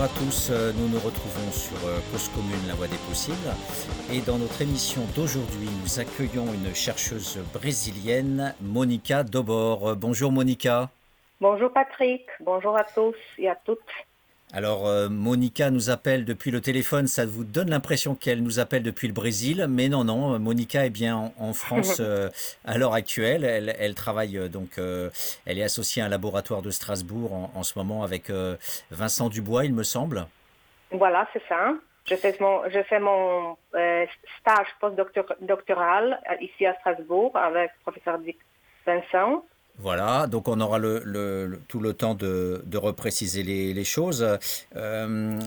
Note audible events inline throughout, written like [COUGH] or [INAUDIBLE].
Bonjour à tous, euh, nous nous retrouvons sur euh, Cause Commune, la voie des possibles. Et dans notre émission d'aujourd'hui, nous accueillons une chercheuse brésilienne, Monica Dobor. Bonjour Monica. Bonjour Patrick, bonjour à tous et à toutes. Alors, euh, Monica nous appelle depuis le téléphone. Ça vous donne l'impression qu'elle nous appelle depuis le Brésil, mais non, non. Monica est bien en, France [LAUGHS] euh, à l'heure actuelle. Elle, travaille euh, donc, elle est associée à un laboratoire de Strasbourg en, ce moment avec Vincent Dubois, il me semble. Voilà, c'est ça. Je fais mon, je fais mon stage postdoctoral ici à Strasbourg avec le professeur Vincent. Voilà, donc on aura tout le temps de, repréciser les, choses. Euh,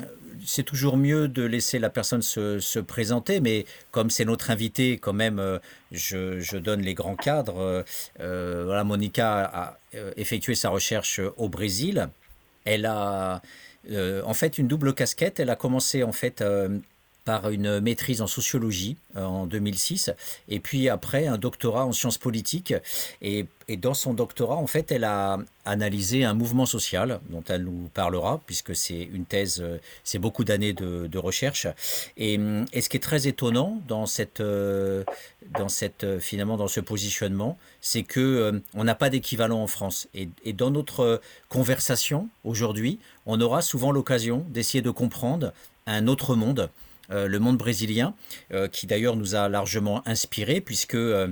c'est toujours mieux de laisser la personne se, présenter, mais comme c'est notre invité, quand même, euh, je, donne les grands cadres. Euh, voilà, Monica a effectué sa recherche au Brésil. Elle a en fait une double casquette. Elle a commencé en fait par une maîtrise en sociologie euh, en 2006 et puis après un doctorat en sciences politiques. Et, et, dans son doctorat en fait elle a analysé un mouvement social dont elle nous parlera puisque c'est une thèse euh, c'est beaucoup d'années de, recherche. Et, et, ce qui est très étonnant dans cette euh, dans cette finalement dans ce positionnement c'est que on n'a pas d'équivalent en France. Et, et dans notre conversation aujourd'hui on aura souvent l'occasion d'essayer de comprendre un autre monde le monde brésilien, euh, qui d'ailleurs nous a largement inspiré, puisque euh,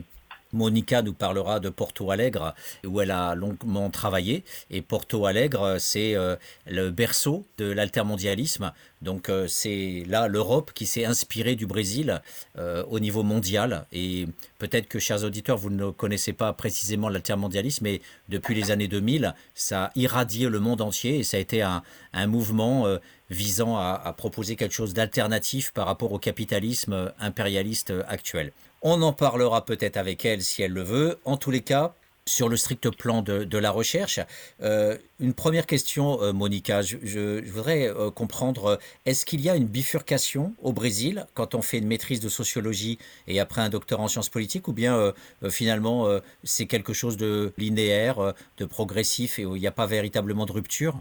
Monica nous parlera de Porto Alegre, où elle a longuement travaillé. Et Porto Alegre, c'est euh, le berceau de l'altermondialisme. Donc euh, c'est là l'Europe qui s'est inspirée du Brésil euh, au niveau mondial. Et peut-être que, chers auditeurs, vous ne connaissez pas précisément l'altermondialisme, mais depuis les années 2000, ça a irradié le monde entier et ça a été un, mouvement visant à proposer quelque chose d'alternatif par rapport au capitalisme impérialiste actuel. On en parlera peut-être avec elle si elle le veut. En tous les cas, sur le strict plan de, la recherche. Euh, une première question, euh, Monica, je, voudrais euh, comprendre, est-ce qu'il y a une bifurcation au Brésil quand on fait une maîtrise de sociologie et après un doctorat en sciences politiques, ou bien finalement c'est quelque chose de linéaire, de progressif et où il n'y a pas véritablement de rupture?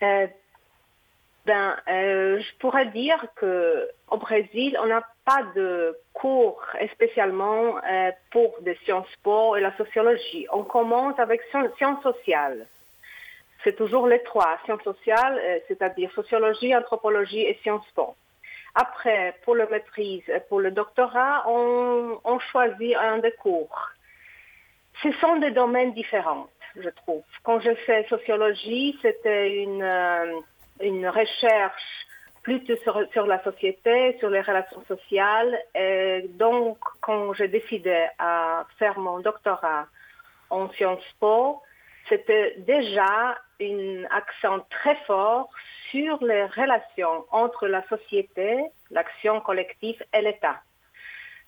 Ben, je pourrais dire que au Brésil, on n'a pas de cours spécialement euh, pour des sciences po et la sociologie. On commence avec sciences sociales. C'est toujours les trois, sciences sociales, euh, c'est-à-dire sociologie, anthropologie et sciences po. Après, pour le maîtrise, pour le doctorat, on, choisit un des cours. Ce sont des domaines différents, je trouve. Quand je fais sociologie, c'était une, euh, une recherche plutôt sur, la société, sur les relations sociales. Et donc, quand j'ai décidé à faire mon doctorat en Sciences Po, c'était déjà un accent très fort sur les relations entre la société, l'action collective et l'État.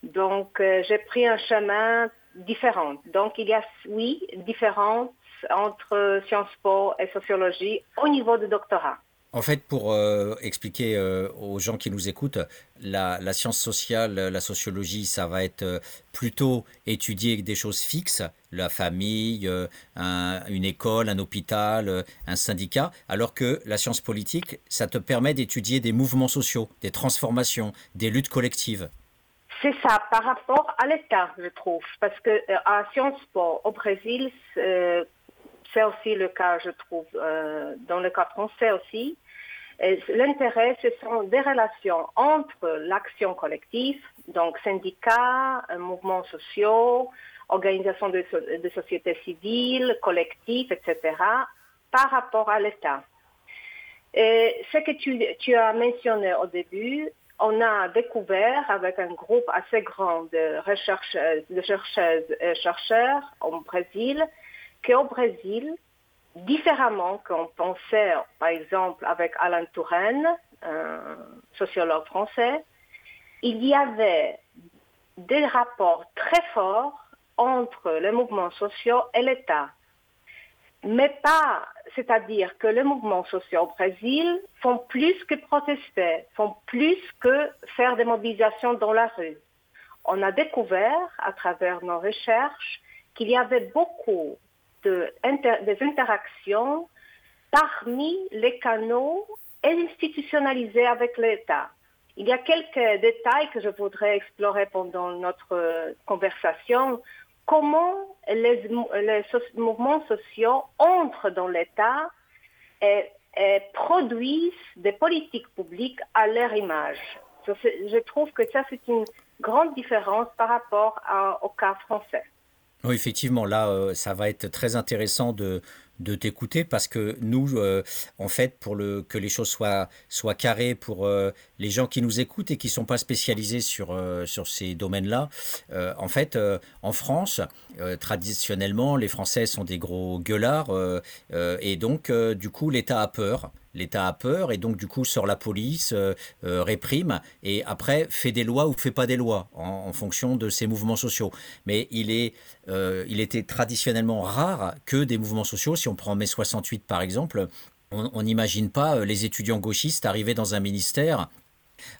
Donc, euh, j'ai pris un chemin différent. Donc, il y a, oui, différence entre Sciences Po et sociologie au niveau du doctorat. En fait, pour euh, expliquer euh, aux gens qui nous écoutent, la, science sociale, la sociologie, ça va être euh, plutôt étudier des choses fixes, la famille, une école, un hôpital, un syndicat, alors que la science politique, ça te permet d'étudier des mouvements sociaux, des transformations, des luttes collectives. C'est ça, par rapport à l'État, je trouve, parce que à Sciences Po, au Brésil, c'est aussi le cas, je trouve, dans le cas français aussi. L'intérêt, ce sont des relations entre l'action collective, donc syndicats, mouvements sociaux, organisations de, de société civile, collectifs, etc., par rapport à l'État. Ce que tu, as mentionné au début, on a découvert avec un groupe assez grand de, de chercheuses et chercheurs au Brésil qu'au Brésil, différemment qu'on pensait, par exemple, avec Alain Touraine, un sociologue français, il y avait des rapports très forts entre les mouvements sociaux et l'État. Mais pas, c'est-à-dire que les mouvements sociaux au Brésil font plus que protester, font plus que faire des mobilisations dans la rue. On a découvert à travers nos recherches qu'il y avait beaucoup des interactions parmi les canaux institutionnalisé avec l'État. Il y a quelques détails que je voudrais explorer pendant notre conversation. Comment les, mouvements sociaux entrent dans l'État et, produisent des politiques publiques à leur image. Je, trouve que ça, c'est une grande différence par rapport au cas français. Effectivement, là, euh, ça va être très intéressant de, t'écouter parce que nous, euh, en fait, pour que les choses soient, carrées pour euh, les gens qui nous écoutent et qui ne sont pas spécialisés sur, sur ces domaines-là, en fait, en France, traditionnellement, les Français sont des gros gueulards et donc, du coup, l'État a peur. L'État a peur et donc du coup sort la police, réprime et après fait des lois ou fait pas des lois en, fonction de ces mouvements sociaux. Mais il, est, il était traditionnellement rare que des mouvements sociaux si on prend mai 68 par exemple, on n'imagine pas euh, les étudiants gauchistes arriver dans un ministère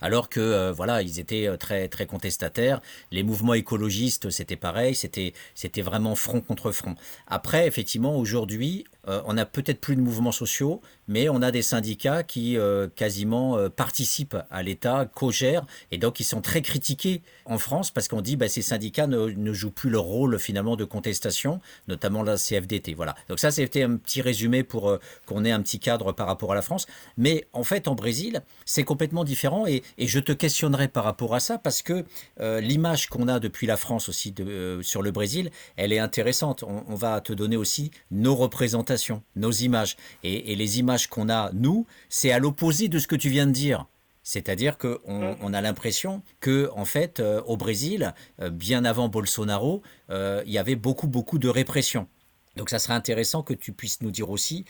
alors que euh, voilà, ils étaient euh, très très contestataires. Les mouvements écologistes, c'était pareil, c'était c'était vraiment front contre front. Après, effectivement, aujourd'hui, on n'a peut-être plus de mouvements sociaux, mais on a des syndicats qui euh, quasiment euh, participent à l'État, co-gèrent, et donc ils sont très critiqués en France parce qu'on dit que bah, ces syndicats ne, jouent plus leur rôle finalement de contestation, notamment la CFDT. Voilà. Donc ça, c'était un petit résumé pour euh, qu'on ait un petit cadre par rapport à la France. Mais en fait, en Brésil, c'est complètement différent, et, je te questionnerai par rapport à ça parce que l'image qu'on a depuis la France aussi sur le Brésil, elle est intéressante. On, va te donner aussi nos représentations, nos images, et les images qu'on a, nous, c'est à l'opposé de ce que tu viens de dire. C'est-à-dire qu'on mm. on a l'impression que, en fait, euh, au Brésil, euh, bien avant Bolsonaro, euh, il y avait beaucoup, beaucoup de répression. Donc, ça serait intéressant que tu puisses nous dire aussi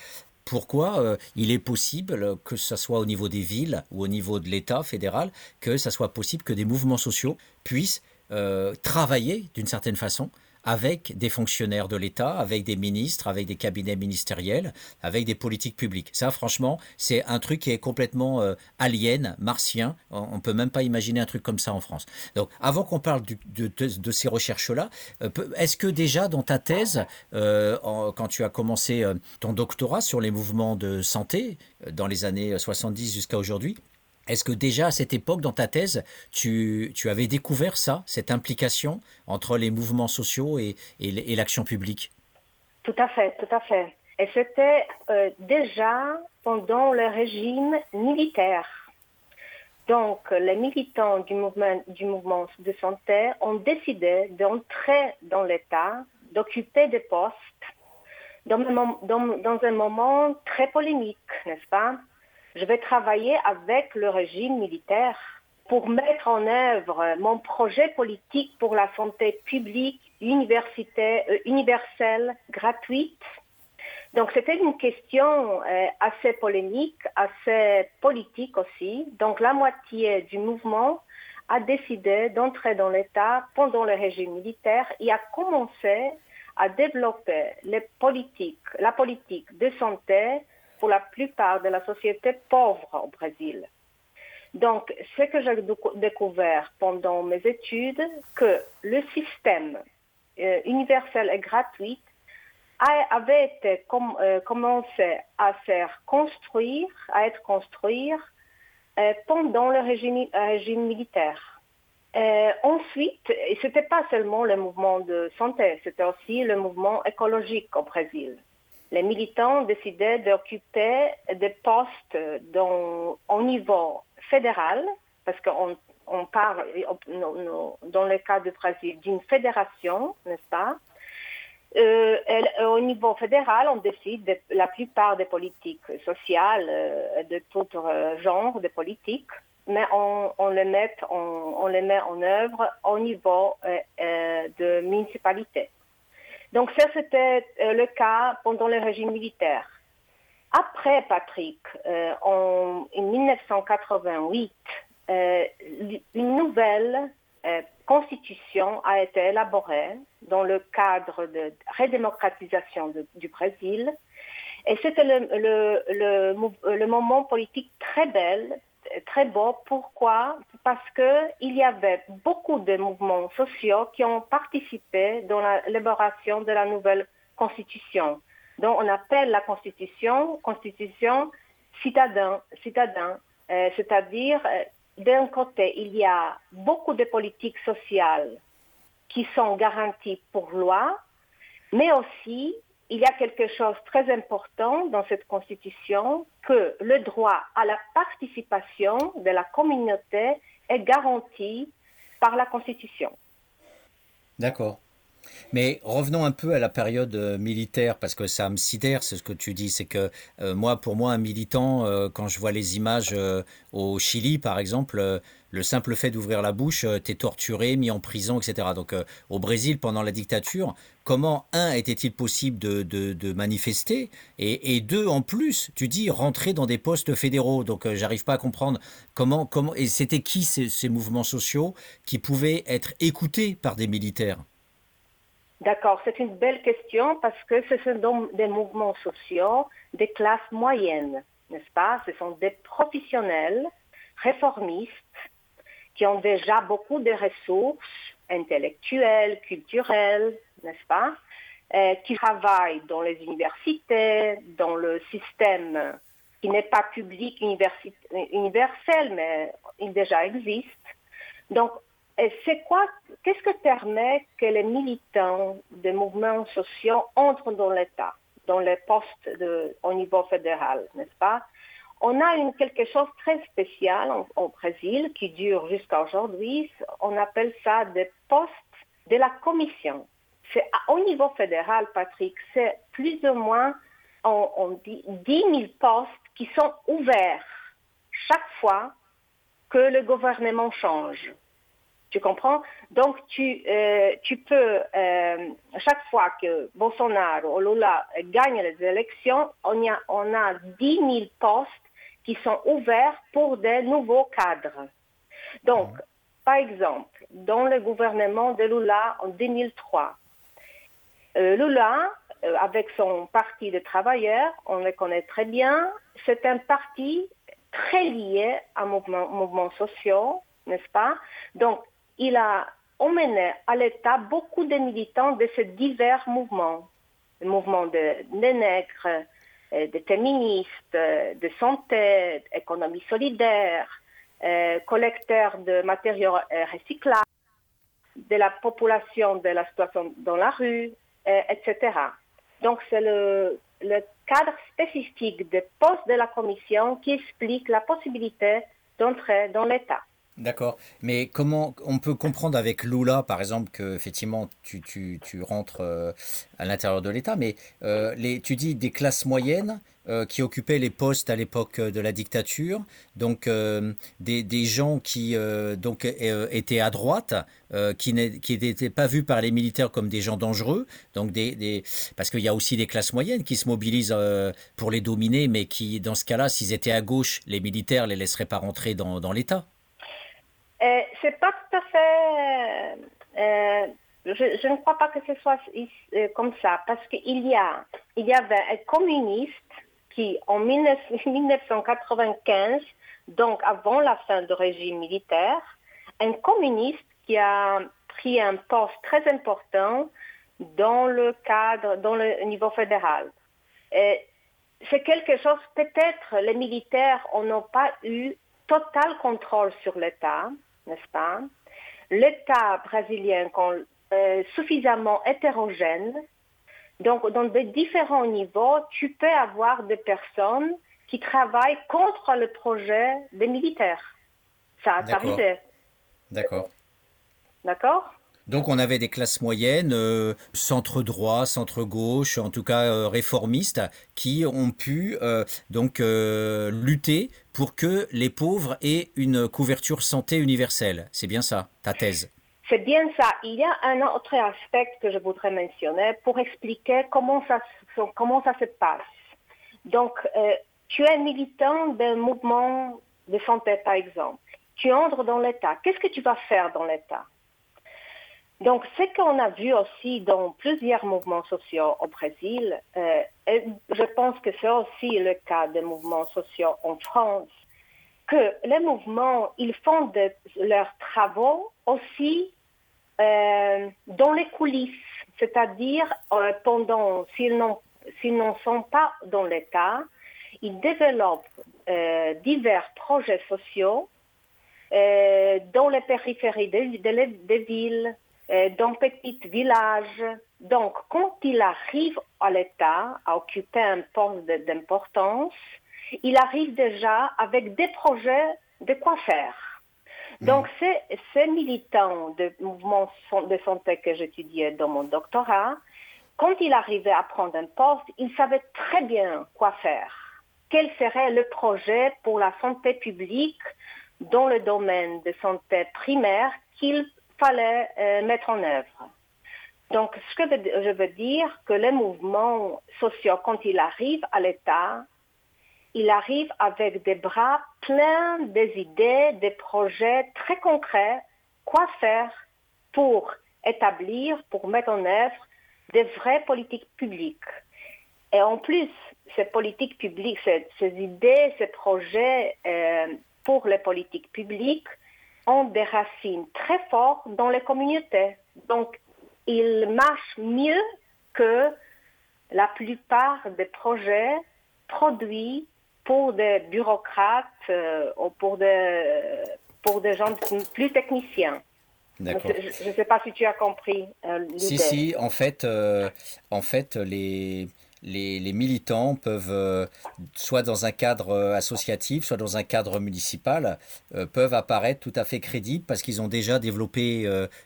pourquoi il est possible, que ce soit au niveau des villes ou au niveau de l'État fédéral, que ça soit possible que des mouvements sociaux puissent travailler d'une certaine façon avec des fonctionnaires de l'État, avec des ministres, avec des cabinets ministériels, avec des politiques publiques. Ça, franchement, c'est un truc qui est complètement euh, alien, martien. On ne peut même pas imaginer un truc comme ça en France. Donc, avant qu'on parle de, ces recherches-là, euh, est-ce que déjà dans ta thèse, euh, quand tu as commencé ton doctorat sur les mouvements de santé dans les années 70 jusqu'à aujourd'hui, est-ce que déjà à cette époque, dans ta thèse, tu, avais découvert ça, cette implication entre les mouvements sociaux et, l'action publique? Tout à fait, tout à fait. Et c'était euh, déjà pendant le régime militaire. Donc, les militants du mouvement de santé ont décidé d'entrer dans l'État, d'occuper des postes dans un moment très polémique, n'est-ce pas? Je vais travailler avec le régime militaire pour mettre en œuvre mon projet politique pour la santé publique, euh, universelle, gratuite. Donc c'était une question euh, assez polémique, assez politique aussi. Donc la moitié du mouvement a décidé d'entrer dans l'État pendant le régime militaire et a commencé à développer la politique de santé pour la plupart de la société pauvre au Brésil. Donc, ce que j'ai découvert pendant mes études, que le système euh, universel et gratuit avait été euh, commencé à faire construire, à être construit euh, pendant le régime, régime militaire. ensuite, ce n'était pas seulement le mouvement de santé, c'était aussi le mouvement écologique au Brésil les militants décidaient d'occuper des postes au niveau fédéral, parce qu'on on parle, dans le cas du Brésil, d'une fédération, n'est-ce pas? Euh, Au niveau fédéral, on décide de la plupart des politiques sociales, euh, de tout genre de politiques, mais on, les, met, on, les met en œuvre au niveau euh, de municipalité. Donc ça, c'était euh, le cas pendant le régime militaire. Après Patrick, euh, en, 1988, euh, une nouvelle constitution a été élaborée dans le cadre de redémocratisation du Brésil. Et c'était le, moment politique très belle très beau. Pourquoi? Parce qu'il y avait beaucoup de mouvements sociaux qui ont participé dans l'élaboration de la nouvelle constitution. Donc on appelle la constitution constitution citadins, citadins c'est-à-dire d'un côté, il y a beaucoup de politiques sociales qui sont garanties pour loi, mais aussi il y a quelque chose de très important dans cette constitution, que le droit à la participation de la communauté est garanti par la constitution. D'accord. Mais revenons un peu à la période euh, militaire, parce que ça me sidère, c'est ce que tu dis. C'est que euh, moi, pour moi, un militant, euh, quand je vois les images au Chili, par exemple, le simple fait d'ouvrir la bouche, t'es torturé, mis en prison, etc. Donc au Brésil, pendant la dictature, comment, un, était-il possible de, manifester? Et, et, deux, en plus, tu dis, rentrer dans des postes fédéraux. Donc j'arrive pas à comprendre comment, comment et c'était qui ces, ces mouvements sociaux qui pouvaient être écoutés par des militaires? D'accord, c'est une belle question parce que ce sont des mouvements sociaux des classes moyennes, n'est-ce pas? Ce sont des professionnels réformistes qui ont déjà beaucoup de ressources intellectuelles, culturelles, n'est-ce pas euh, Qui travaillent dans les universités, dans le système qui n'est pas public universel, mais il déjà existe. Donc, c'est quoi, qu'est-ce que permet que les militants des mouvements sociaux entrent dans l'État, dans les postes au niveau fédéral, n'est-ce pas? On a quelque chose de très spécial au Brésil qui dure jusqu'à aujourd'hui. On appelle ça des postes de la commission. C'est au niveau fédéral, Patrick, c'est plus ou moins on, on dit 10 000 postes qui sont ouverts chaque fois que le gouvernement change. Tu comprends? Donc, tu, euh, peux, euh, chaque fois que Bolsonaro ou Lula gagne les élections, on, a, on a 10 000 postes qui sont ouverts pour des nouveaux cadres. Donc, par exemple, dans le gouvernement de Lula en 2003, euh, Lula, avec son parti de travailleurs, on le connaît très bien, c'est un parti très lié à mouvements, mouvements sociaux, n'est-ce pas? Donc, il a emmené à l'État beaucoup de militants de ces divers mouvements, le mouvement des nègres, euh, des féministes, euh, de santé, économie solidaire, euh, collecteurs de matériaux recyclables, de la population de la situation dans la rue, etc. Donc c'est le, le cadre spécifique des postes de la Commission qui explique la possibilité d'entrer dans l'État. D'accord. Mais comment on peut comprendre avec Lula, par exemple, que effectivement tu, tu, tu rentres euh, à l'intérieur de l'État, mais euh, les, tu dis des classes moyennes euh, qui occupaient les postes à l'époque de la dictature, donc des, des, gens qui donc étaient à droite, qui n'étaient pas vus par les militaires comme des gens dangereux, donc des, des parce qu'il y a aussi des classes moyennes qui se mobilisent pour les dominer, mais qui, dans ce cas-là, s'ils étaient à gauche, les militaires les laisseraient pas rentrer dans, dans l'État. Euh, c'est pas tout à fait. Euh, je, ne crois pas que ce soit euh, comme ça, parce qu'il y a, il y avait un communiste qui, en 1995, [LAUGHS] donc avant la fin du régime militaire, un communiste qui a pris un poste très important dans le cadre, dans le niveau fédéral. C'est quelque chose, peut-être les militaires n'ont pas eu total contrôle sur l'État, n'est-ce pas? L'État brésilien est euh, suffisamment hétérogène, donc dans de différents niveaux, tu peux avoir des personnes qui travaillent contre le projet des militaires. Ça a arrivé. D'accord. D'accord? Donc on avait des classes moyennes, euh, centre droit, centre gauche, en tout cas euh, réformistes, qui ont pu euh, donc lutter pour que les pauvres aient une couverture santé universelle. C'est bien ça, ta thèse? C'est bien ça. Il y a un autre aspect que je voudrais mentionner pour expliquer comment ça, comment ça se passe. Donc, tu es militant d'un mouvement de santé, par exemple. Tu entres dans l'État. Qu'est-ce que tu vas faire dans l'État? Donc, ce qu'on a vu aussi dans plusieurs mouvements sociaux au Brésil, euh, et je pense que c'est aussi le cas des mouvements sociaux en France, que les mouvements, ils font de leurs travaux aussi euh, dans les coulisses, c'est-à-dire euh, pendant, s'ils n'en sont pas dans l'État, il développe divers projets sociaux dans les périphéries des, villes, dans petits villages. Donc, quand il arrive à l'État à occuper un poste d'importance, il arrive déjà avec des projets de quoi faire. Hmm. Donc, ces, militants de mouvements de santé que j'étudiais dans mon doctorat, quand il arrivait à prendre un poste, il savait très bien quoi faire. Quel serait le projet pour la santé publique dans le domaine de santé primaire qu'il fallait euh, mettre en œuvre. Donc, ce que je veux dire, que les mouvements sociaux, quand ils arrivent à l'État, il arrive avec des bras pleins des idées, des projets très concrets, quoi faire pour établir, pour mettre en œuvre des vraies politiques publiques. Et en plus, ces politiques publiques, ces, idées, ces projets euh, pour les politiques publiques ont des racines très fortes dans les communautés. Donc, ils marchent mieux que la plupart des projets produits pour des bureaucrates euh, ou pour des, pour des gens plus techniciens. Je ne sais pas si tu as compris euh. Si, si, en fait, euh, en fait les, les, militants peuvent, euh, soit dans un cadre euh, associatif, soit dans un cadre municipal, euh, peuvent apparaître tout à fait crédibles parce qu'ils ont déjà développé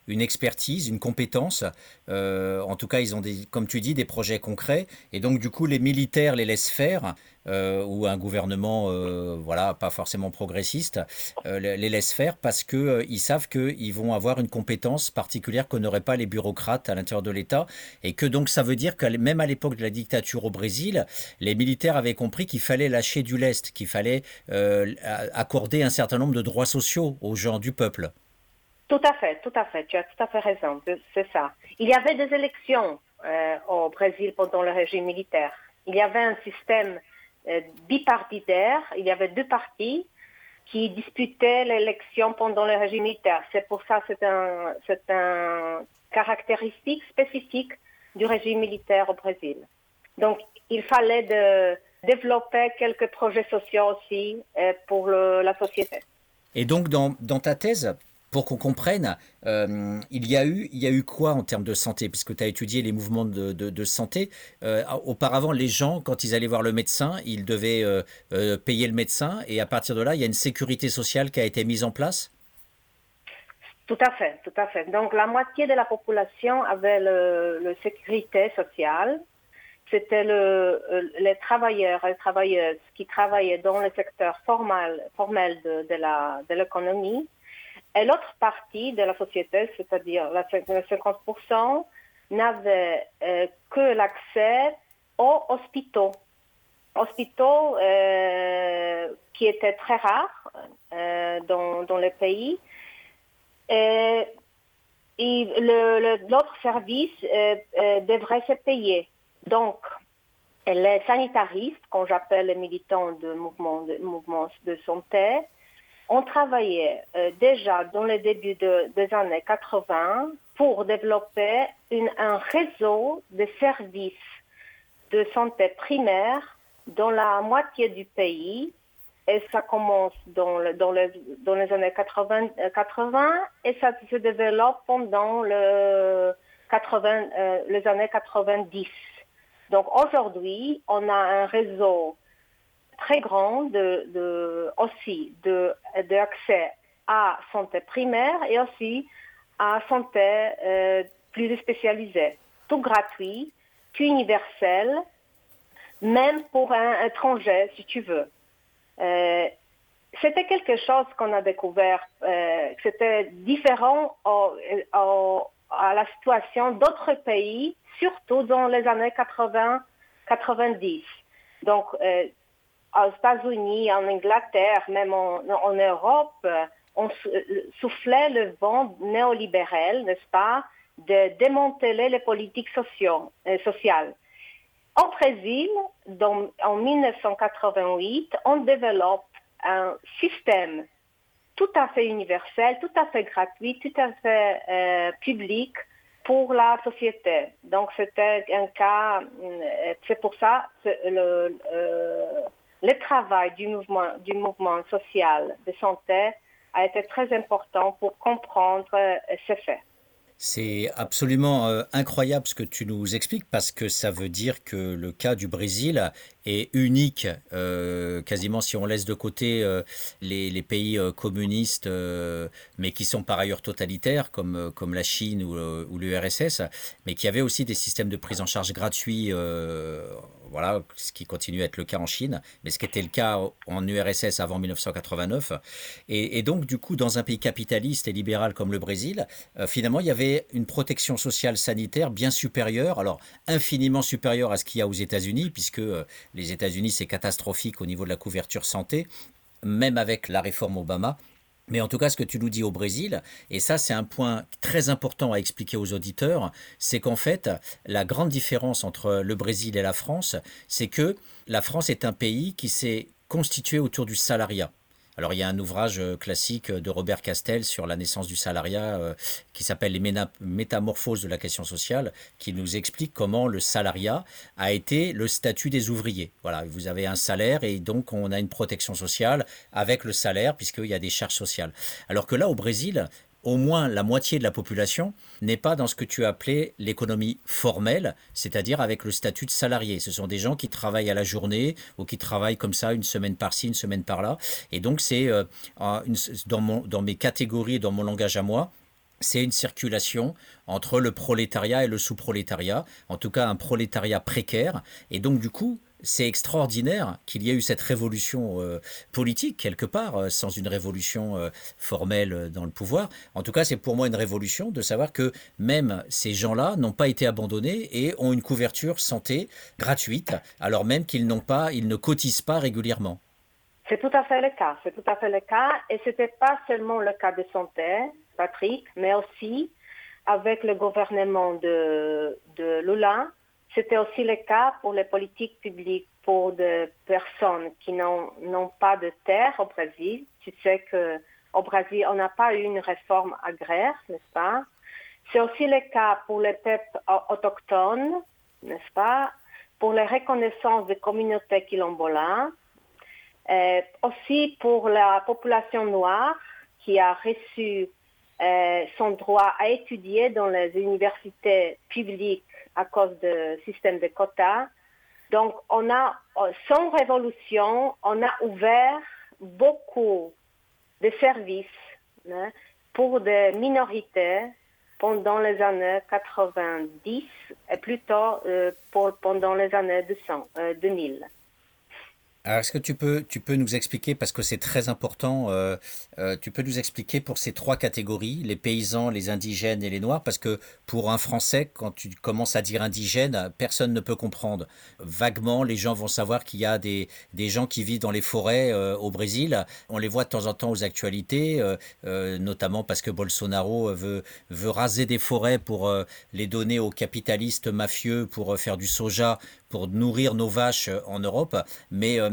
une expertise, une compétence. en tout cas, ils ont, comme tu dis, des projets concrets. Et donc, du coup, les militaires les laissent faire. Ou un gouvernement, voilà, pas forcément progressiste, les laisse faire parce que ils savent qu'ils vont avoir une compétence particulière que n'auraient pas les bureaucrates à l'intérieur de l'État, et que donc ça veut dire que même à l'époque de la dictature au Brésil, les militaires avaient compris qu'il fallait lâcher du lest, qu'il fallait euh, accorder un certain nombre de droits sociaux aux gens du peuple. Tout à fait, tout à fait, tu as tout à fait raison, c'est ça. Il y avait des élections euh, au Brésil pendant le régime militaire. Il y avait un système euh, bipartitaire, il y avait deux partis qui disputaient l'élection pendant le régime militaire. C'est pour ça que c'est un, un caractéristique spécifique du régime militaire au Brésil. Donc, il fallait de développer quelques projets sociaux aussi euh, pour la société. Et donc, dans, ta thèse, pour qu'on comprenne, euh, il, y a eu, il y a eu quoi en termes de santé? Puisque tu as étudié les mouvements de, santé. Euh, auparavant, les gens, quand ils allaient voir le médecin, ils devaient payer le médecin. Et à partir de là, il y a une sécurité sociale qui a été mise en place? Tout à fait, tout à fait. Donc la moitié de la population avait le sécurité sociale c'était le, euh, les travailleurs et travailleuses qui travaillaient dans le secteur formel, formel de, de l'économie. Et l'autre partie de la société, c'est-à-dire la 50%, n'avait euh, que l'accès aux hôpitaux. Hôpitaux euh, qui étaient très rares dans, dans le pays. Et, l'autre service devrait se payer. Donc, les sanitaristes, qu'on j'appelle les militants de mouvements de, de santé, ont travaillé euh, déjà dans le début des années 80 pour développer un réseau de services de santé primaire dans la moitié du pays. Et ça commence dans, les années 80, 80, et ça se développe pendant le 80, euh, les années 90. Donc aujourd'hui, on a un réseau très grand de, aussi d'accès à santé primaire et aussi à santé euh, plus spécialisée. Tout gratuit, tout universel, même pour un étranger, si tu veux. Euh, c'était quelque chose qu'on a découvert, euh, c'était différent à la situation d'autres pays surtout dans les années 80-90. Donc, aux États-Unis, en Angleterre, même en, Europe, on soufflait le vent néolibéral, n'est-ce pas, de démanteler les politiques euh, sociales. Au Brésil, en 1988, on développe un système tout à fait universel, tout à fait gratuit, tout à fait euh, public pour la société. Donc c'était un cas, euh, c'est pour ça le, euh, le travail du mouvement, social de santé a été très important pour comprendre ce fait. C'est absolument euh, incroyable ce que tu nous expliques parce que ça veut dire que le cas du Brésil est unique, euh, quasiment si on laisse de côté euh, les, pays communistes, mais qui sont par ailleurs totalitaires, comme, comme la Chine ou, ou l'URSS, mais qui avaient aussi des systèmes de prise en charge gratuits voilà, ce qui continue à être le cas en Chine, mais ce qui était le cas en URSS avant 1989. Et, donc, du coup, dans un pays capitaliste et libéral comme le Brésil, euh, finalement, il y avait une protection sociale sanitaire bien supérieure, alors infiniment supérieure à ce qu'il y a aux États-Unis, puisque euh, les États-Unis, c'est catastrophique au niveau de la couverture santé, même avec la réforme Obama. Mais en tout cas, ce que tu nous dis au Brésil, et ça c'est un point très important à expliquer aux auditeurs, c'est qu'en fait, la grande différence entre le Brésil et la France, c'est que la France est un pays qui s'est constitué autour du salariat. Alors il y a un ouvrage euh, classique de Robert Castel sur la naissance du salariat euh, qui s'appelle Les métamorphoses de la question sociale, qui nous explique comment le salariat a été le statut des ouvriers. Voilà, vous avez un salaire et donc on a une protection sociale avec le salaire puisqu'il y a des charges sociales. Alors que là au Brésil, au moins la moitié de la population n'est pas dans ce que tu appelais l'économie formelle, c'est-à-dire avec le statut de salarié. Ce sont des gens qui travaillent à la journée ou qui travaillent comme ça une semaine par-ci, une semaine par-là. Et donc c'est euh, dans, dans mes catégories, dans mon langage à moi, c'est une circulation entre le prolétariat et le sous-prolétariat, en tout cas un prolétariat précaire. Et donc du coup, c'est extraordinaire qu'il y ait eu cette révolution euh, politique quelque part, euh, sans une révolution euh, formelle dans le pouvoir. En tout cas, c'est pour moi une révolution de savoir que même ces gens-là n'ont pas été abandonnés et ont une couverture santé gratuite, alors même qu'ils n'ont pas, ils ne cotisent pas régulièrement. C'est tout à fait le cas. C'est tout à fait le cas, et c'était pas seulement le cas de santé, Patrick, mais aussi avec le gouvernement de, de Lula c'était aussi le cas pour les politiques publiques pour des personnes qui n'ont pas de terre au Brésil. Tu sais qu'au Brésil, on n'a pas eu une réforme agraire, n'est-ce pas? C'est aussi le cas pour les peuples autochtones, n'est-ce pas? Pour les reconnaissances des communautés quilombolas. Euh, aussi pour la population noire qui a reçu euh, son droit à étudier dans les universités publiques à cause du système de quotas. Donc, on a, sans révolution, on a ouvert beaucoup de services hein, pour des minorités pendant les années 90 et plutôt euh, pendant les années 200, 2000. Alors, est-ce que tu peux, tu peux nous expliquer, parce que c'est très important, euh, euh, tu peux nous expliquer pour ces trois catégories, les paysans, les indigènes et les noirs, parce que pour un Français, quand tu commences à dire indigène, personne ne peut comprendre. Vaguement, les gens vont savoir qu'il y a des, des gens qui vivent dans les forêts euh, au Brésil. On les voit de temps en temps aux actualités, notamment parce que Bolsonaro veut, veut raser des forêts pour les donner aux capitalistes mafieux pour faire du soja pour nourrir nos vaches euh, en Europe. Mais euh,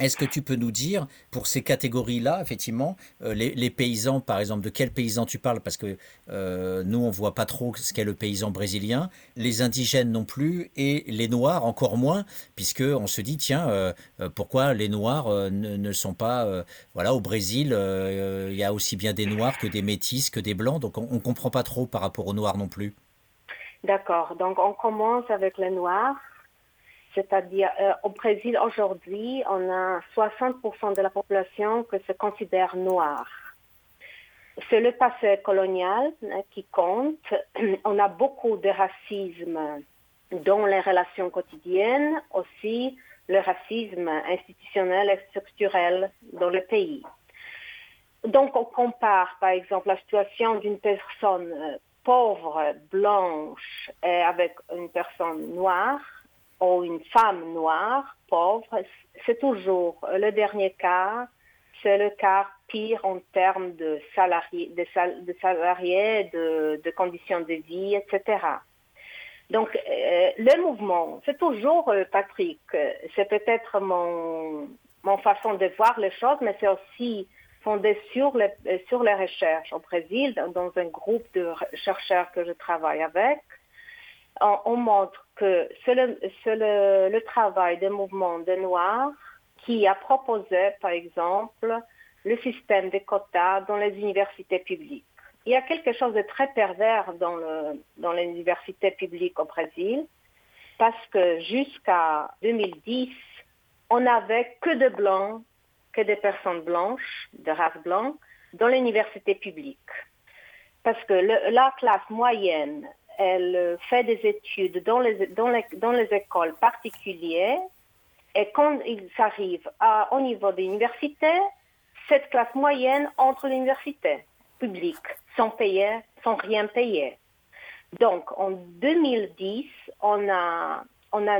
est-ce que tu peux nous dire, pour ces catégories-là, effectivement, euh, les, paysans, par exemple, de quels paysans tu parles? Parce que nous, on voit pas trop ce qu'est le paysan brésilien, les indigènes non plus, et les noirs encore moins, puisque on se dit, tiens, pourquoi les noirs ne, sont pas... voilà, au Brésil, il y a aussi bien des noirs que des métis, que des blancs, donc on ne comprend pas trop par rapport aux noirs non plus. D'accord, donc on commence avec les noirs. C'est-à-dire, euh, au Brésil aujourd'hui, on a 60% de la population qui se considère noire. C'est le passé colonial hein, qui compte. [CLEARS THROAT] On a beaucoup de racisme dans les relations quotidiennes, aussi le racisme institutionnel et structurel dans le pays. Donc, on compare, par exemple, la situation d'une personne euh, pauvre, blanche, avec une personne noire ou une femme noire, pauvre, c'est toujours le dernier cas, c'est le cas pire en termes de salariés, de, salariés, de, conditions de vie, etc. Donc, euh, le mouvement, c'est toujours, euh, Patrick, c'est peut-être mon, mon façon de voir les choses, mais c'est aussi fondé sur les, sur les recherches au Brésil, dans un groupe de chercheurs que je travaille avec on, montre que c'est le, travail des mouvements de Noirs qui a proposé, par exemple, le système des quotas dans les universités publiques. Il y a quelque chose de très pervers dans, le, dans les universités publiques au Brésil, parce que jusqu'à 2010, on n'avait que de blancs, que des personnes blanches, de race blanche, dans l'université publique. Parce que la classe moyenne, elle fait des études dans les, écoles particulières, et quand il s'arrive au niveau de l'université, cette classe moyenne entre l'université publique sans payer, sans rien payer. Donc, en 2010, on a,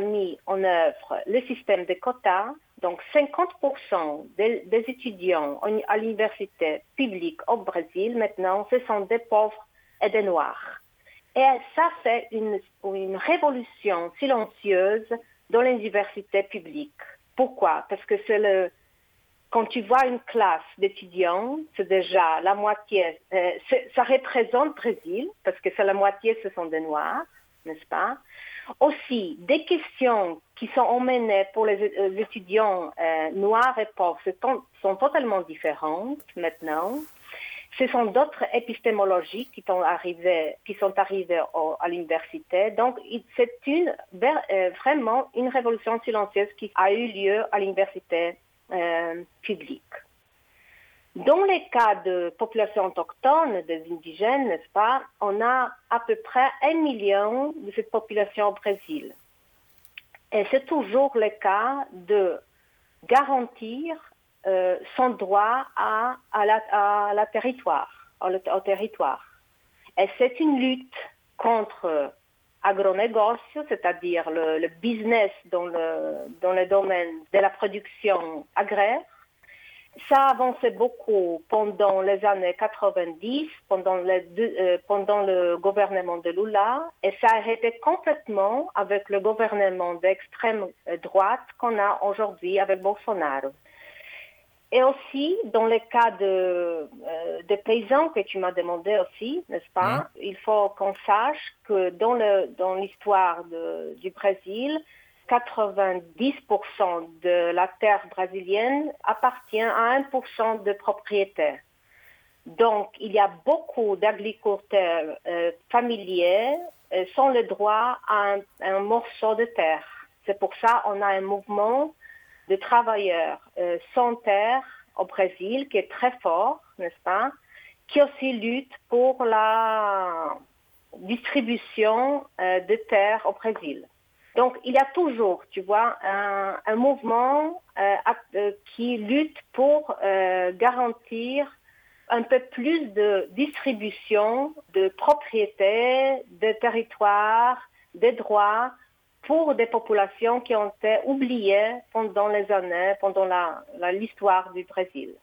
mis en œuvre le système de quotas. Donc, 50% des, des, étudiants à l'université publique au Brésil, maintenant, ce sont des pauvres et des noirs. Et ça fait une, révolution silencieuse dans l'université publique. Pourquoi? Parce que quand tu vois une classe d'étudiants, c'est déjà la moitié, euh, ça représente Brésil, parce que c'est la moitié, ce sont des Noirs, n'est-ce pas? Aussi, des questions qui sont emmenées pour les, euh, étudiants euh, noirs et pauvres sont, totalement différentes maintenant. Ce sont d'autres épistémologies qui sont arrivées, à l'université. Donc, c'est une, vraiment une révolution silencieuse qui a eu lieu à l'université euh, public. Dans les cas de population autochtone, des indigènes, n'est-ce pas, on a à peu près un million de cette population au Brésil. Et c'est toujours le cas de garantir euh, son droit à, la, territoire, au, territoire. Et c'est une lutte contre agronégoce, c'est-à-dire le, business dans le, domaine de la production agraire. Ça a avancé beaucoup pendant les années 90, pendant, euh, pendant le gouvernement de Lula, et ça a arrêté complètement avec le gouvernement d'extrême droite qu'on a aujourd'hui avec Bolsonaro. Et aussi, dans le cas de, euh, des paysans que tu m'as demandé aussi, n'est-ce pas, mmh. il faut qu'on sache que dans, le, dans l'histoire du Brésil, 90% de la terre brésilienne appartient à 1% de propriétaires. Donc, il y a beaucoup d'agriculteurs euh, familiers euh, sans le droit à un, un morceau de terre. C'est pour ça qu'on a un mouvement de travailleurs euh, sans terre au Brésil, qui est très fort, n'est-ce pas, qui aussi lutte pour la distribution euh, de terre au Brésil. Donc, il y a toujours, tu vois, un, mouvement euh, qui lutte pour garantir un peu plus de distribution de propriété, de territoire, des droits pour des populations qui ont été oubliées pendant les années, pendant l'histoire du Brésil.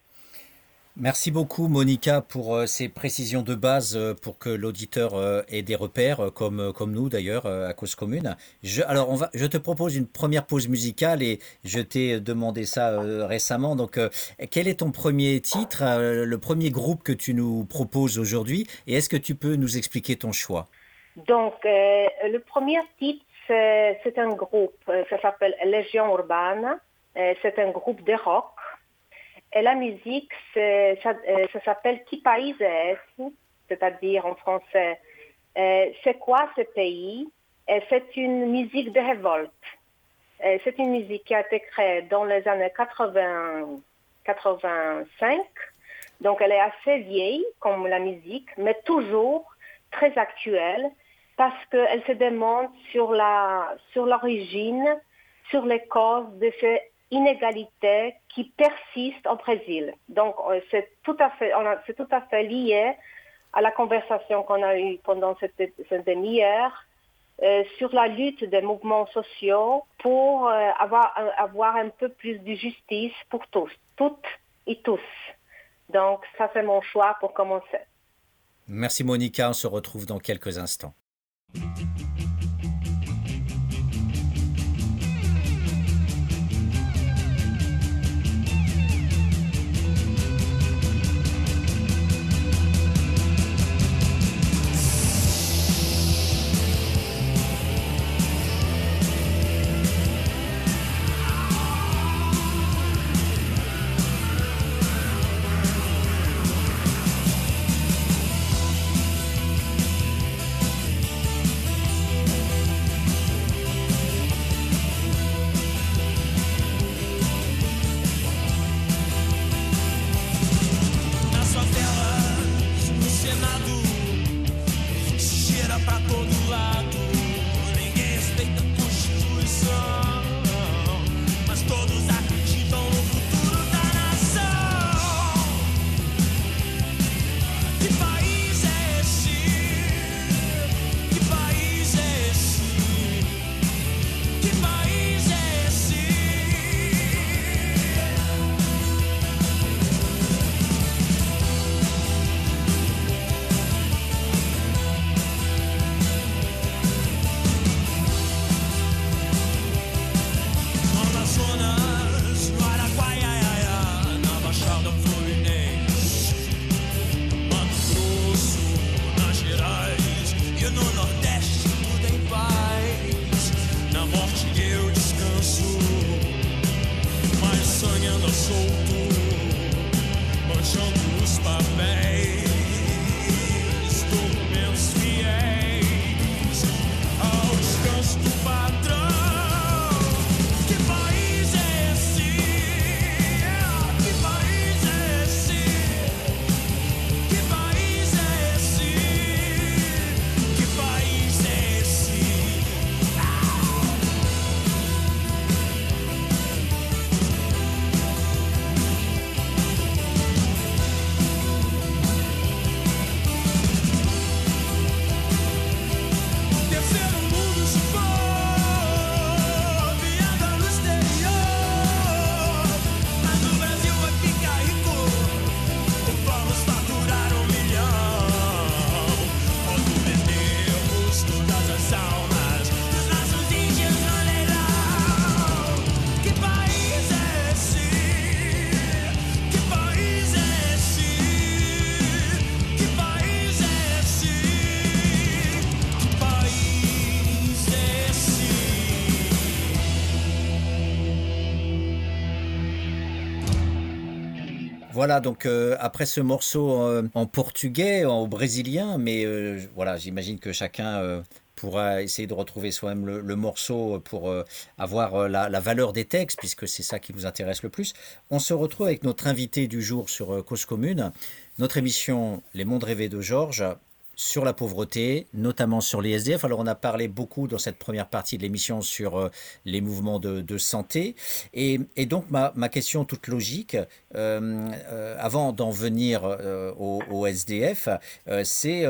Merci beaucoup Monica pour euh, ces précisions de base euh, pour que l'auditeur euh, ait des repères comme, comme nous d'ailleurs à cause commune. Je, alors on va, je te propose une première pause musicale et je t'ai demandé ça récemment. Donc quel est ton premier titre, le premier groupe que tu nous proposes aujourd'hui? Et est-ce que tu peux nous expliquer ton choix? Donc le premier titre c'est un groupe, euh, ça s'appelle Légion Urbana, euh, c'est un groupe de rock. Et la musique, ça, euh, ça s'appelle Qui pays est c'est-à-dire en français, c'est quoi ce pays? C'est une musique de révolte. C'est une musique qui a été créée dans les années 80, 85. Donc elle est assez vieille comme la musique, mais toujours très actuelle parce qu'elle se demande sur l'origine, sur les causes de ces inégalités qui persistent au Brésil. Donc euh, c'est tout à fait lié à la conversation qu'on a eue pendant cette, cette demi-heure euh, sur la lutte des mouvements sociaux pour euh, avoir, avoir un peu plus de justice pour tous, toutes et tous. Donc ça c'est mon choix pour commencer. Merci Monica, on se retrouve dans quelques instants. todo lado. Donc après ce morceau en portugais, en brésilien, mais voilà, j'imagine que chacun pourra essayer de retrouver soi-même le, morceau pour avoir la, la, valeur des textes, puisque c'est ça qui nous intéresse le plus. On se retrouve avec notre invité du jour sur Cause Commune, notre émission Les Mondes Rêvés de Georges sur la pauvreté, notamment sur les SDF. Alors on a parlé beaucoup dans cette première partie de l'émission sur euh, les mouvements de, santé. Et, donc ma, question toute logique, euh, euh, avant d'en venir au, SDF, c'est